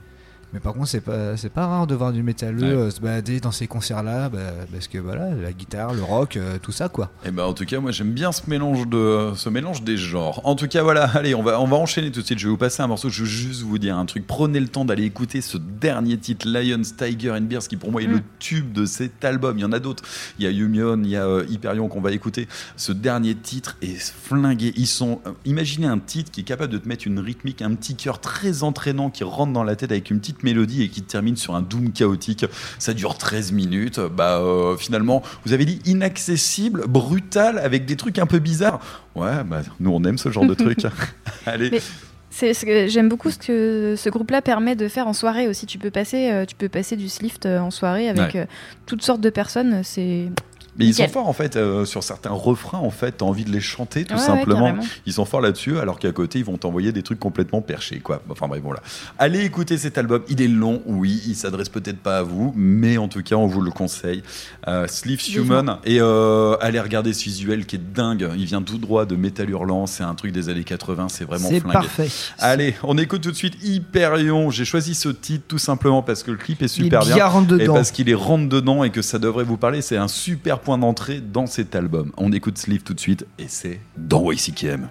mais par contre c'est pas c'est pas rare de voir du métalleux Ouais. euh, se balader dans ces concerts-là bah, parce que voilà la guitare, le rock, euh, tout ça quoi. Et ben en tout cas, moi j'aime bien ce mélange de ce mélange des genres. En tout cas, voilà, allez, on va on va enchaîner tout de suite. Je vais vous passer un morceau. Je veux juste vous dire un truc. Prenez le temps d'aller écouter ce dernier titre, Lions, Tiger and Bears, qui pour moi est le tube de cet album. Il y en a d'autres. Il y a Yumion, il y a euh, Hyperion qu'on va écouter. Ce dernier titre est flingué. Ils sont. euh, imaginez un titre qui est capable de te mettre une rythmique, un petit cœur très entraînant qui rentre dans la tête avec une petite mélodie et qui termine sur un doom chaotique. Ça dure 13 minutes. Bah euh, finalement, vous avez dit inaccessible, brutal, avec des trucs un peu bizarres. Ouais, bah nous on aime ce genre de trucs. Allez. Mais ce j'aime beaucoup ce que ce groupe-là permet de faire en soirée aussi. Tu peux passer, euh, tu peux passer du Slift euh, en soirée avec Ouais. toutes sortes de personnes. C'est Mais ils sont forts en fait euh, sur certains refrains en fait, t'as envie de les chanter tout Ouais, simplement. ils sont forts là-dessus alors qu'à côté ils vont t'envoyer des trucs complètement perchés quoi. Enfin bref voilà. Allez écouter cet album, il est long, oui, il s'adresse peut-être pas à vous, mais en tout cas on vous le conseille. Euh, Sleeves. Human et euh, allez regarder ce visuel qui est dingue. Il vient tout droit de Metal Hurlant, c'est un truc des années 80, c'est vraiment flingué. parfait. Allez, on écoute tout de suite Hyperion. J'ai choisi ce titre tout simplement parce que le clip est Il est super bien rentre et parce qu'il est rentre dedans et que ça devrait vous parler. C'est un super point d'entrée dans cet album. On écoute Sleeve tout de suite et c'est dans YCKM.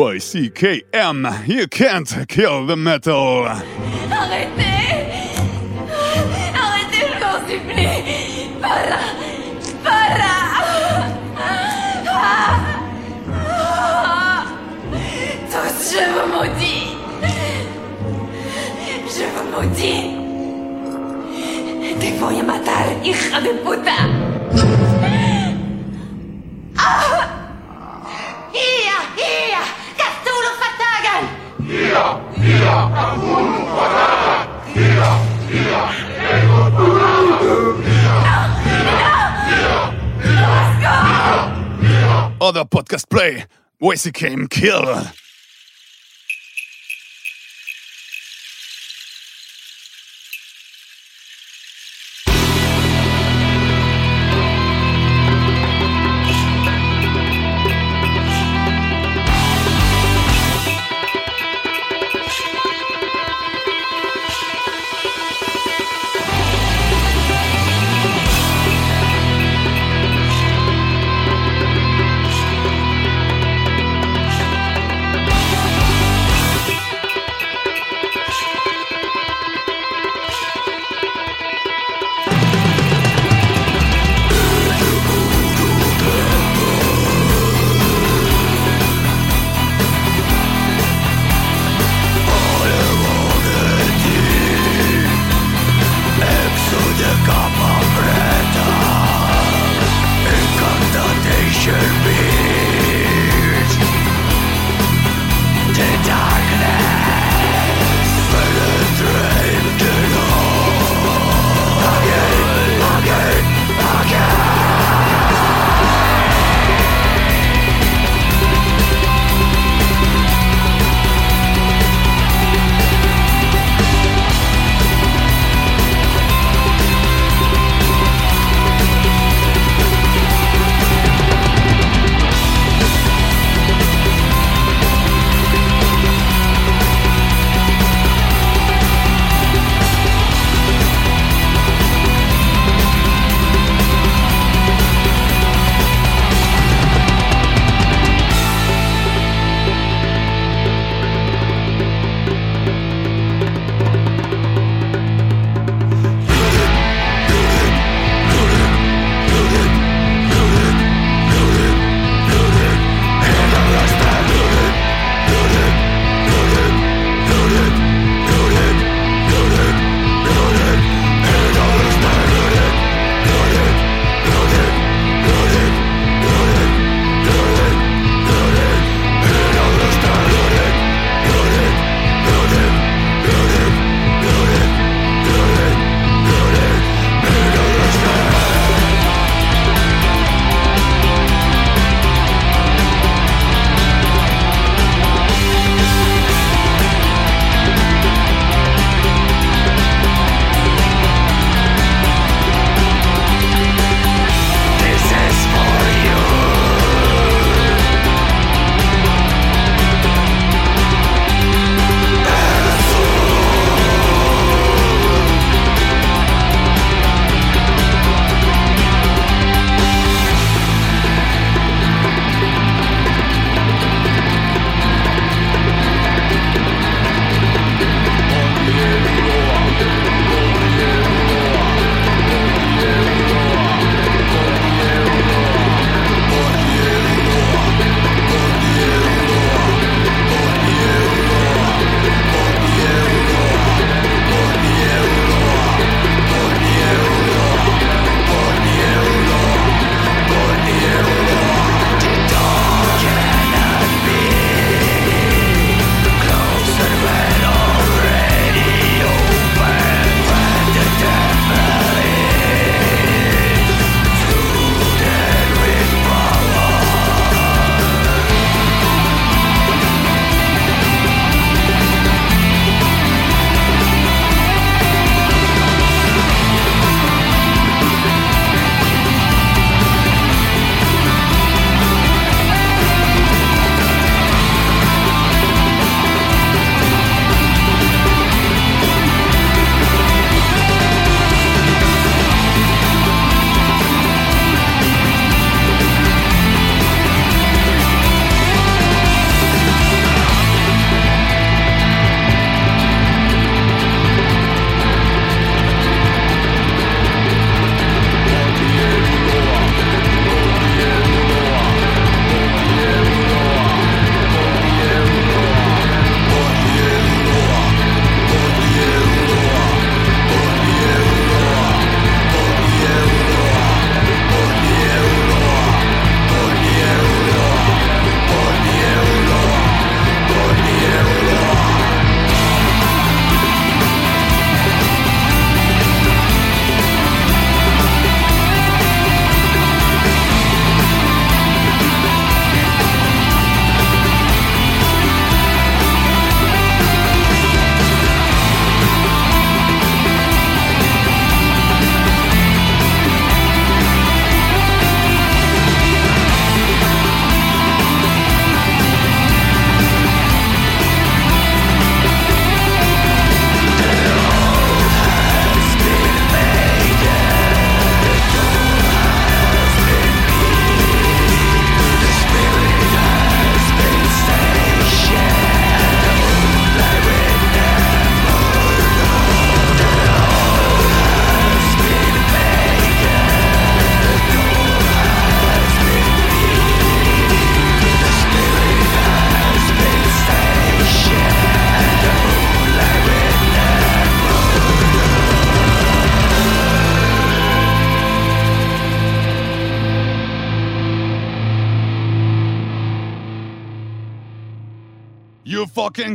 YCKM, you can't kill the metal. Arrêtez Arrêtez, je m'en supplie Pas là Pas là Ah Ah Tous, je vous maudis Je vous maudis Te voy a matar, hija de puta podcast play, YCKM kill.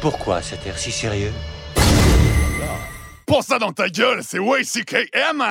Pourquoi cet air si sérieux? Pour ça dans ta gueule, c'est YCKM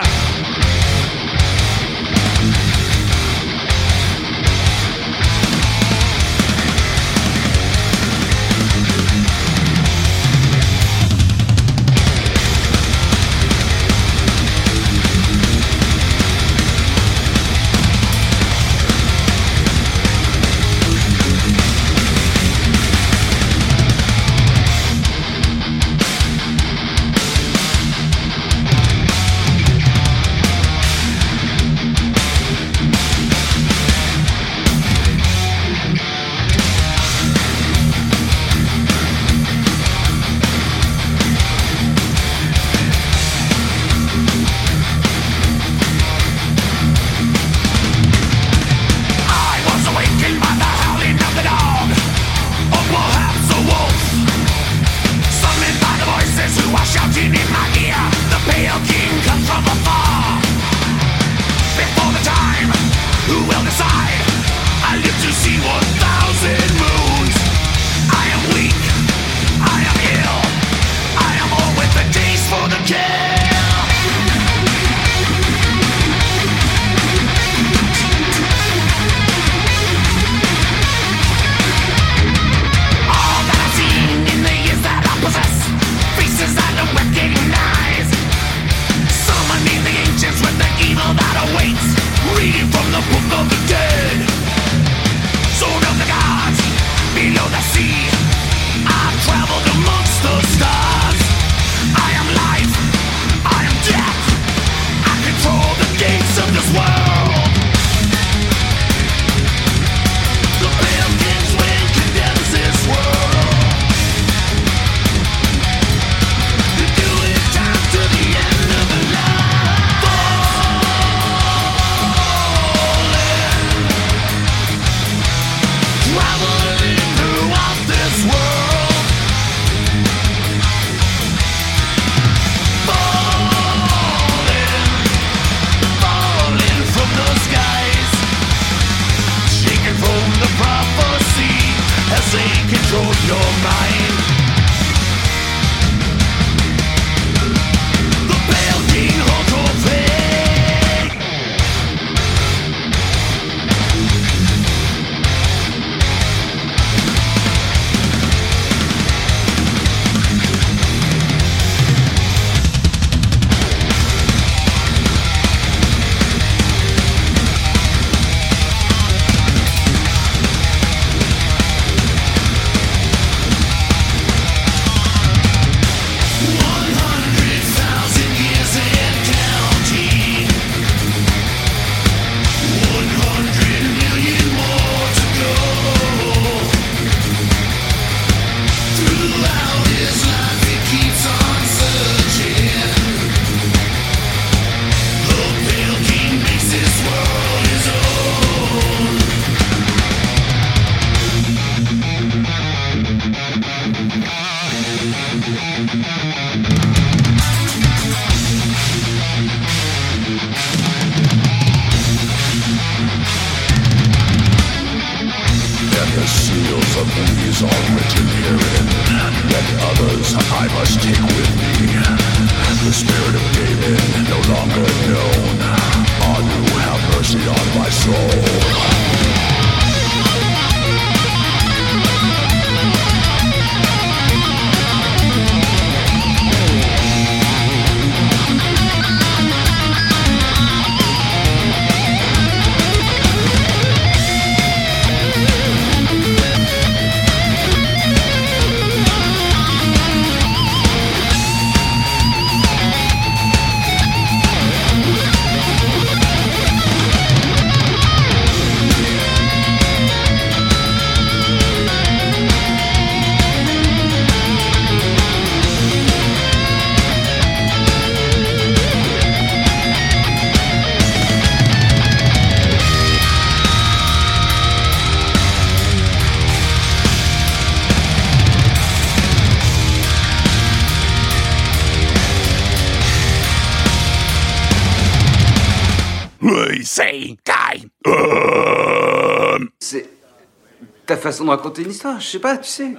raconter une histoire, je sais pas, tu sais.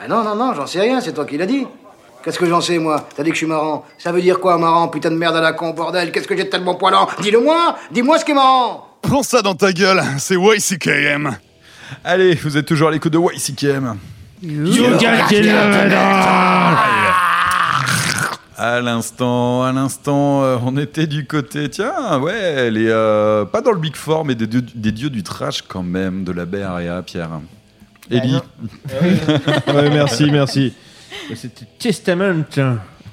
Ah non, non, non, j'en sais rien, c'est toi qui l'as dit. Qu'est-ce que j'en sais, moi T'as dit que je suis marrant. Ça veut dire quoi, marrant Putain de merde à la con, bordel. Qu'est-ce que j'ai de tellement poilant Dis-le-moi Dis-moi ce qui est marrant Prends ça dans ta gueule, c'est YCKM. Allez, vous êtes toujours à l'écoute de YCKM. À l'instant, à l'instant, euh, on était du côté, tiens, ouais, les, euh, pas dans le Big Four, mais des, dieux- des dieux du trash quand même, de la BRA, Pierre. Ellie. Ouais, merci, merci. C'était Testament,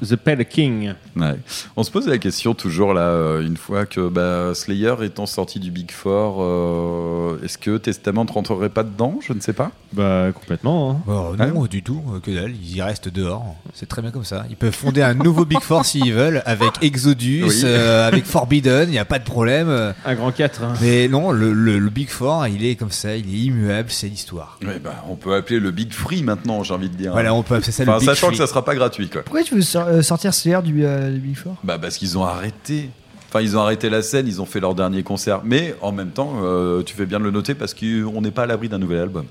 The Pale King. Ouais. On se pose la question toujours là, euh, une fois que bah, Slayer étant sorti du Big Four, euh, est-ce que Testament rentrerait pas dedans? Je ne sais pas. Bah complètement. hein. Bon, non, du tout, euh, que dalle, ils y restent dehors. C'est très bien comme ça. Ils peuvent fonder un nouveau Big Four s'ils veulent, avec Exodus, Oui. euh, avec Forbidden, il n'y a pas de problème. Un grand 4. Mais non, le, le- le Big Four, il est comme ça, il est immuable, c'est l'histoire. Ouais, bah, on peut appeler le Big Free maintenant, j'ai envie de dire. Voilà, on peut appeler ça le Big Sachant Free. que ça sera pas gratuit, quoi. Pourquoi tu veux euh, sortir Slayer du, euh, du Big Four Bah parce qu'ils ont arrêté. Enfin, ils ont arrêté la scène, ils ont fait leur dernier concert. Mais en même temps, euh, tu fais bien de le noter parce qu'on n'est pas à l'abri d'un nouvel album.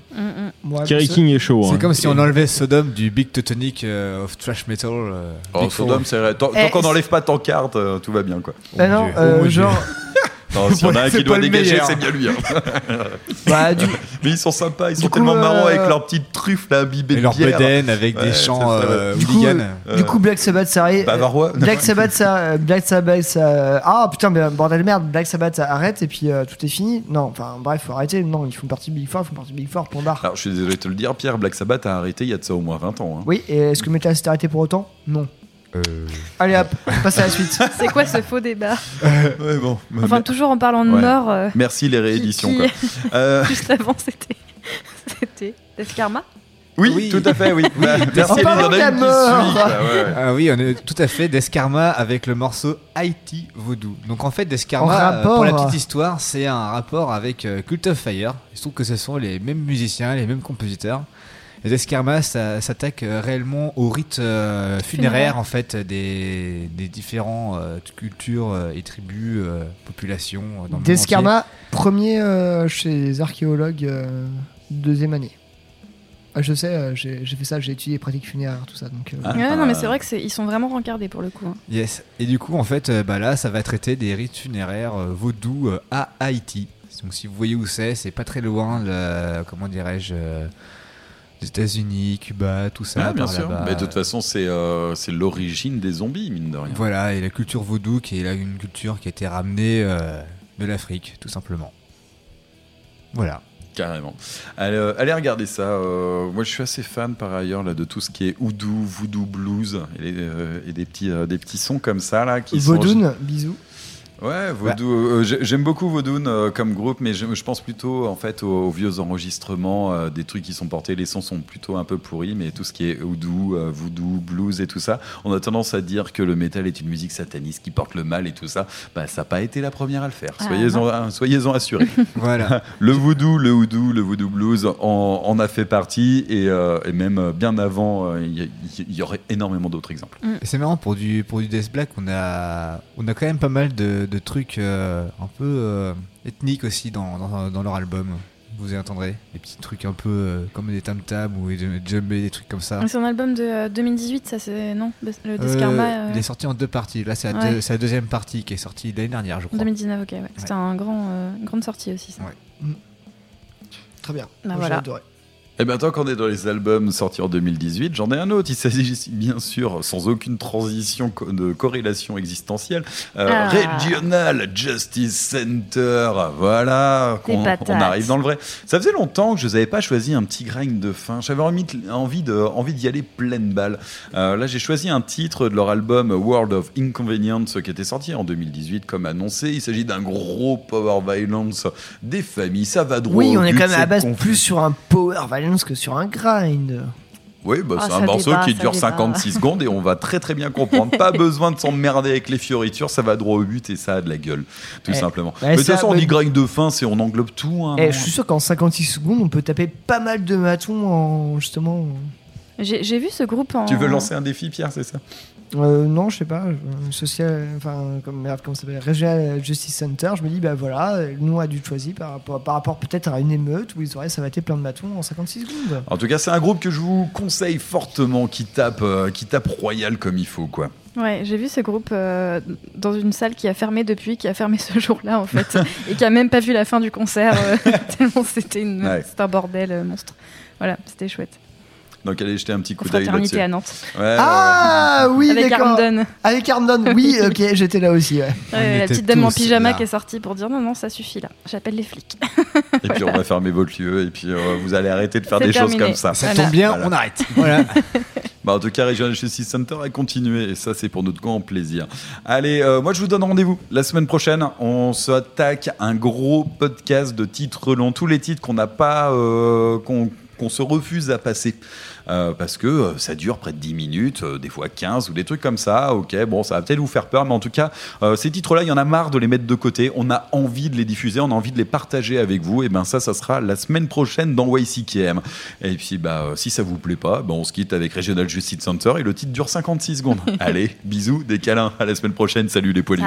Ouais, Kerry mais King est chaud. C'est hein. comme si on enlevait Sodom du Big Teutonic euh, of Trash Metal. euh, Oh, Big Four. Sodom, c'est vrai. Tant, tant Eh, qu'on n'enlève pas ton carte, euh, tout va bien, quoi. Ah non, euh, Oh mon Dieu. genre. Non, s'il y en a un C'est qui doit dégager, c'est bien lui. hein. Bah, du, Mais ils sont sympas, ils sont coup, tellement marrants euh, avec leurs petites truffes là, imbibées Et de leur bière. bedaine avec Ouais, des c'est chants ça, ouais. euh, du coup, hooligans. Euh, du coup, Black Sabbath, ça arrête. Bavarois. Black Sabbath, ça, euh, Black Sabbath, ça. Ah putain, mais bordel de merde, Black Sabbath, ça arrête et puis euh, tout est fini. Non, enfin bref, faut arrêter. Non, ils font partie de Big Four, ils font partie de Big Four, point barre. Alors, je suis désolé de te le dire, Pierre, Black Sabbath a arrêté il y a de ça au moins 20 ans. hein. Oui, et est-ce que Metal s'est arrêté pour autant? Non. Euh, Allez hop, on passe à la suite. C'est quoi ce faux débat Ouais, bon. Enfin, toujours en parlant de Ouais. mort. euh, Merci les rééditions. qui- quoi. Euh, Juste avant, c'était. C'était. Deskarma oui, tout à fait, oui. Bah, merci, de la mort. suit. ouais. Ah oui, on est tout à fait Deskarma avec le morceau Haïti Vaudou. Donc en fait, En Deskarma, euh, pour la petite histoire, c'est un rapport avec euh, Cult of Fire. Il se trouve que ce sont les mêmes musiciens, les mêmes compositeurs. Et Deskarma ça- s'attaque euh, réellement au rite euh, funéraire, Funéraire. en fait des, des différents euh, cultures euh, et tribus, euh, populations dans le entier. Deskarma, premier euh, chez les archéologues, euh, deuxième année. Ah, je sais, j'ai fait ça, j'ai étudié les pratiques funéraires, tout ça. Donc, euh, Ah. Ouais, non, mais c'est vrai que c'est ils sont vraiment rencardés pour le coup. hein. Yes. Et du coup, en fait, bah là, ça va traiter des rites funéraires euh, vaudous euh, à Haïti. Donc, si vous voyez où c'est, c'est pas très loin, le, comment dirais-je, euh, les États-Unis, Cuba, tout ça. Ah, bien sûr. Mais de toute façon, c'est euh, c'est l'origine des zombies, mine de rien. Voilà, et la culture vaudou, qui est là une culture qui a été ramenée euh, de l'Afrique, tout simplement. Voilà. Carrément. Allez, euh, allez regarder ça. euh, moi, je suis assez fan par ailleurs là de tout ce qui est houdou, voodoo blues et, les, euh, et des petits euh, des petits sons comme ça là qui sont. Bisous. Ouais, Vaudou, euh, j'ai- j'aime beaucoup Vaudoun euh, comme groupe, mais je, je pense plutôt en fait aux, aux vieux enregistrements, euh, des trucs qui sont portés, les sons sont plutôt un peu pourris, mais tout ce qui est euh, voodoo, blues et tout ça, on a tendance à dire que le métal est une musique sataniste qui porte le mal et tout ça. Bah, ça n'a pas été la première à le faire. Ah, Soyez-en hein, soyez-en assurés. Voilà. le voodoo, le houdou, le voodoo blues en, en a fait partie et, euh, et même euh, bien avant, euh, il y, aurait énormément d'autres exemples. C'est marrant pour du pour du Death Black, on a on a quand même pas mal de, de trucs euh, un peu euh, ethniques aussi dans, dans, dans leur album. Vous y entendrez des petits trucs un peu euh, comme des tam tam ou des djembé, des trucs comme ça. C'est un album de euh, 2018, ça c'est. Non Le Euh, Deskarma. euh, Il est sorti en deux parties. Là, c'est la, Ouais. deux- c'est la deuxième partie qui est sortie l'année dernière, je En crois. 2019, ok, ouais. C'était un grand, euh, une grande sortie aussi. Ça. Très bien. Bah voilà. Et bien, tant qu'on est dans les albums sortis en 2018, j'en ai un autre. Il s'agit bien sûr, sans aucune transition de corrélation existentielle, euh, Ah. Regional Justice Center. Voilà, patates. on arrive dans le vrai. Ça faisait longtemps que je n'avais pas choisi un petit grind de fin. J'avais envie, de- envie de- envie d'y aller pleine balle. Euh, là, j'ai choisi un titre de leur album World of Inconvenience qui était sorti en 2018, comme annoncé. Il s'agit d'un gros power violence des familles. Ça va droit Oui, au on est quand même à base plus sur un power violence que sur un grind. Oui, bah, Ah, c'est un morceau débat, qui dure débat. 56 secondes et on va très très bien comprendre. Pas besoin de s'emmerder avec les fioritures, ça va droit au but et ça a de la gueule, tout Eh, simplement. bah, Mais de toute ça, façon, on dit grind de fin, c'est on englobe tout. hein, Eh, je suis sûr qu'en 56 secondes, on peut taper pas mal de matons en justement. J'ai j'ai vu ce groupe en. Tu veux lancer un défi, Pierre, c'est ça? Euh, non, je sais pas. euh, Social, enfin, comme merde, comment ça s'appelle Regional Justice Center. Je me dis, bah voilà, euh, nous a dû choisir par rapport, par rapport peut-être à une émeute où ils auraient savaté plein de bâtons en 56 secondes. En tout cas, c'est un groupe que je vous conseille fortement, qui tape, euh, qui tape royal comme il faut, quoi. Ouais, j'ai vu ce groupe euh, dans une salle qui a fermé depuis, qui a fermé ce jour-là en fait, et qui a même pas vu la fin du concert euh, tellement c'était une, Ouais. c'était un bordel euh, monstre. Voilà, c'était chouette. Donc allez jeter un petit coup d'œil là-dessus. à Nantes. Ouais, Ah oui, Avec d'accord. Armdon. Avec Armdon, oui, ok, j'étais là aussi. Ouais. Ouais, la petite dame en pyjama qui est sortie pour dire non, non, ça suffit là, j'appelle les flics. Et puis on va fermer votre lieu et puis euh, vous allez arrêter de faire des choses comme ça. Ça tombe bien, on arrête. Voilà. Bah, en tout cas, Regional Justice Center a continué et ça, c'est pour notre grand plaisir. Allez, euh, moi, je vous donne rendez-vous la semaine prochaine. On s'attaque à un gros podcast de titres longs, tous les titres qu'on n'a pas, euh, qu'on qu'on se refuse à passer. Euh, parce que euh, ça dure près de 10 minutes, euh, des fois 15 ou des trucs comme ça. Ok, bon, ça va peut-être vous faire peur, mais en tout cas, euh, ces titres-là, il y en a marre de les mettre de côté. On a envie de les diffuser, on a envie de les partager avec vous. Et ben ça, ça sera la semaine prochaine dans YCKM. Et puis, bah, si ça vous plaît pas, ben, on se quitte avec Regional Justice Center et le titre dure 56 secondes. Allez, bisous, des câlins. À la semaine prochaine. Salut les poilus.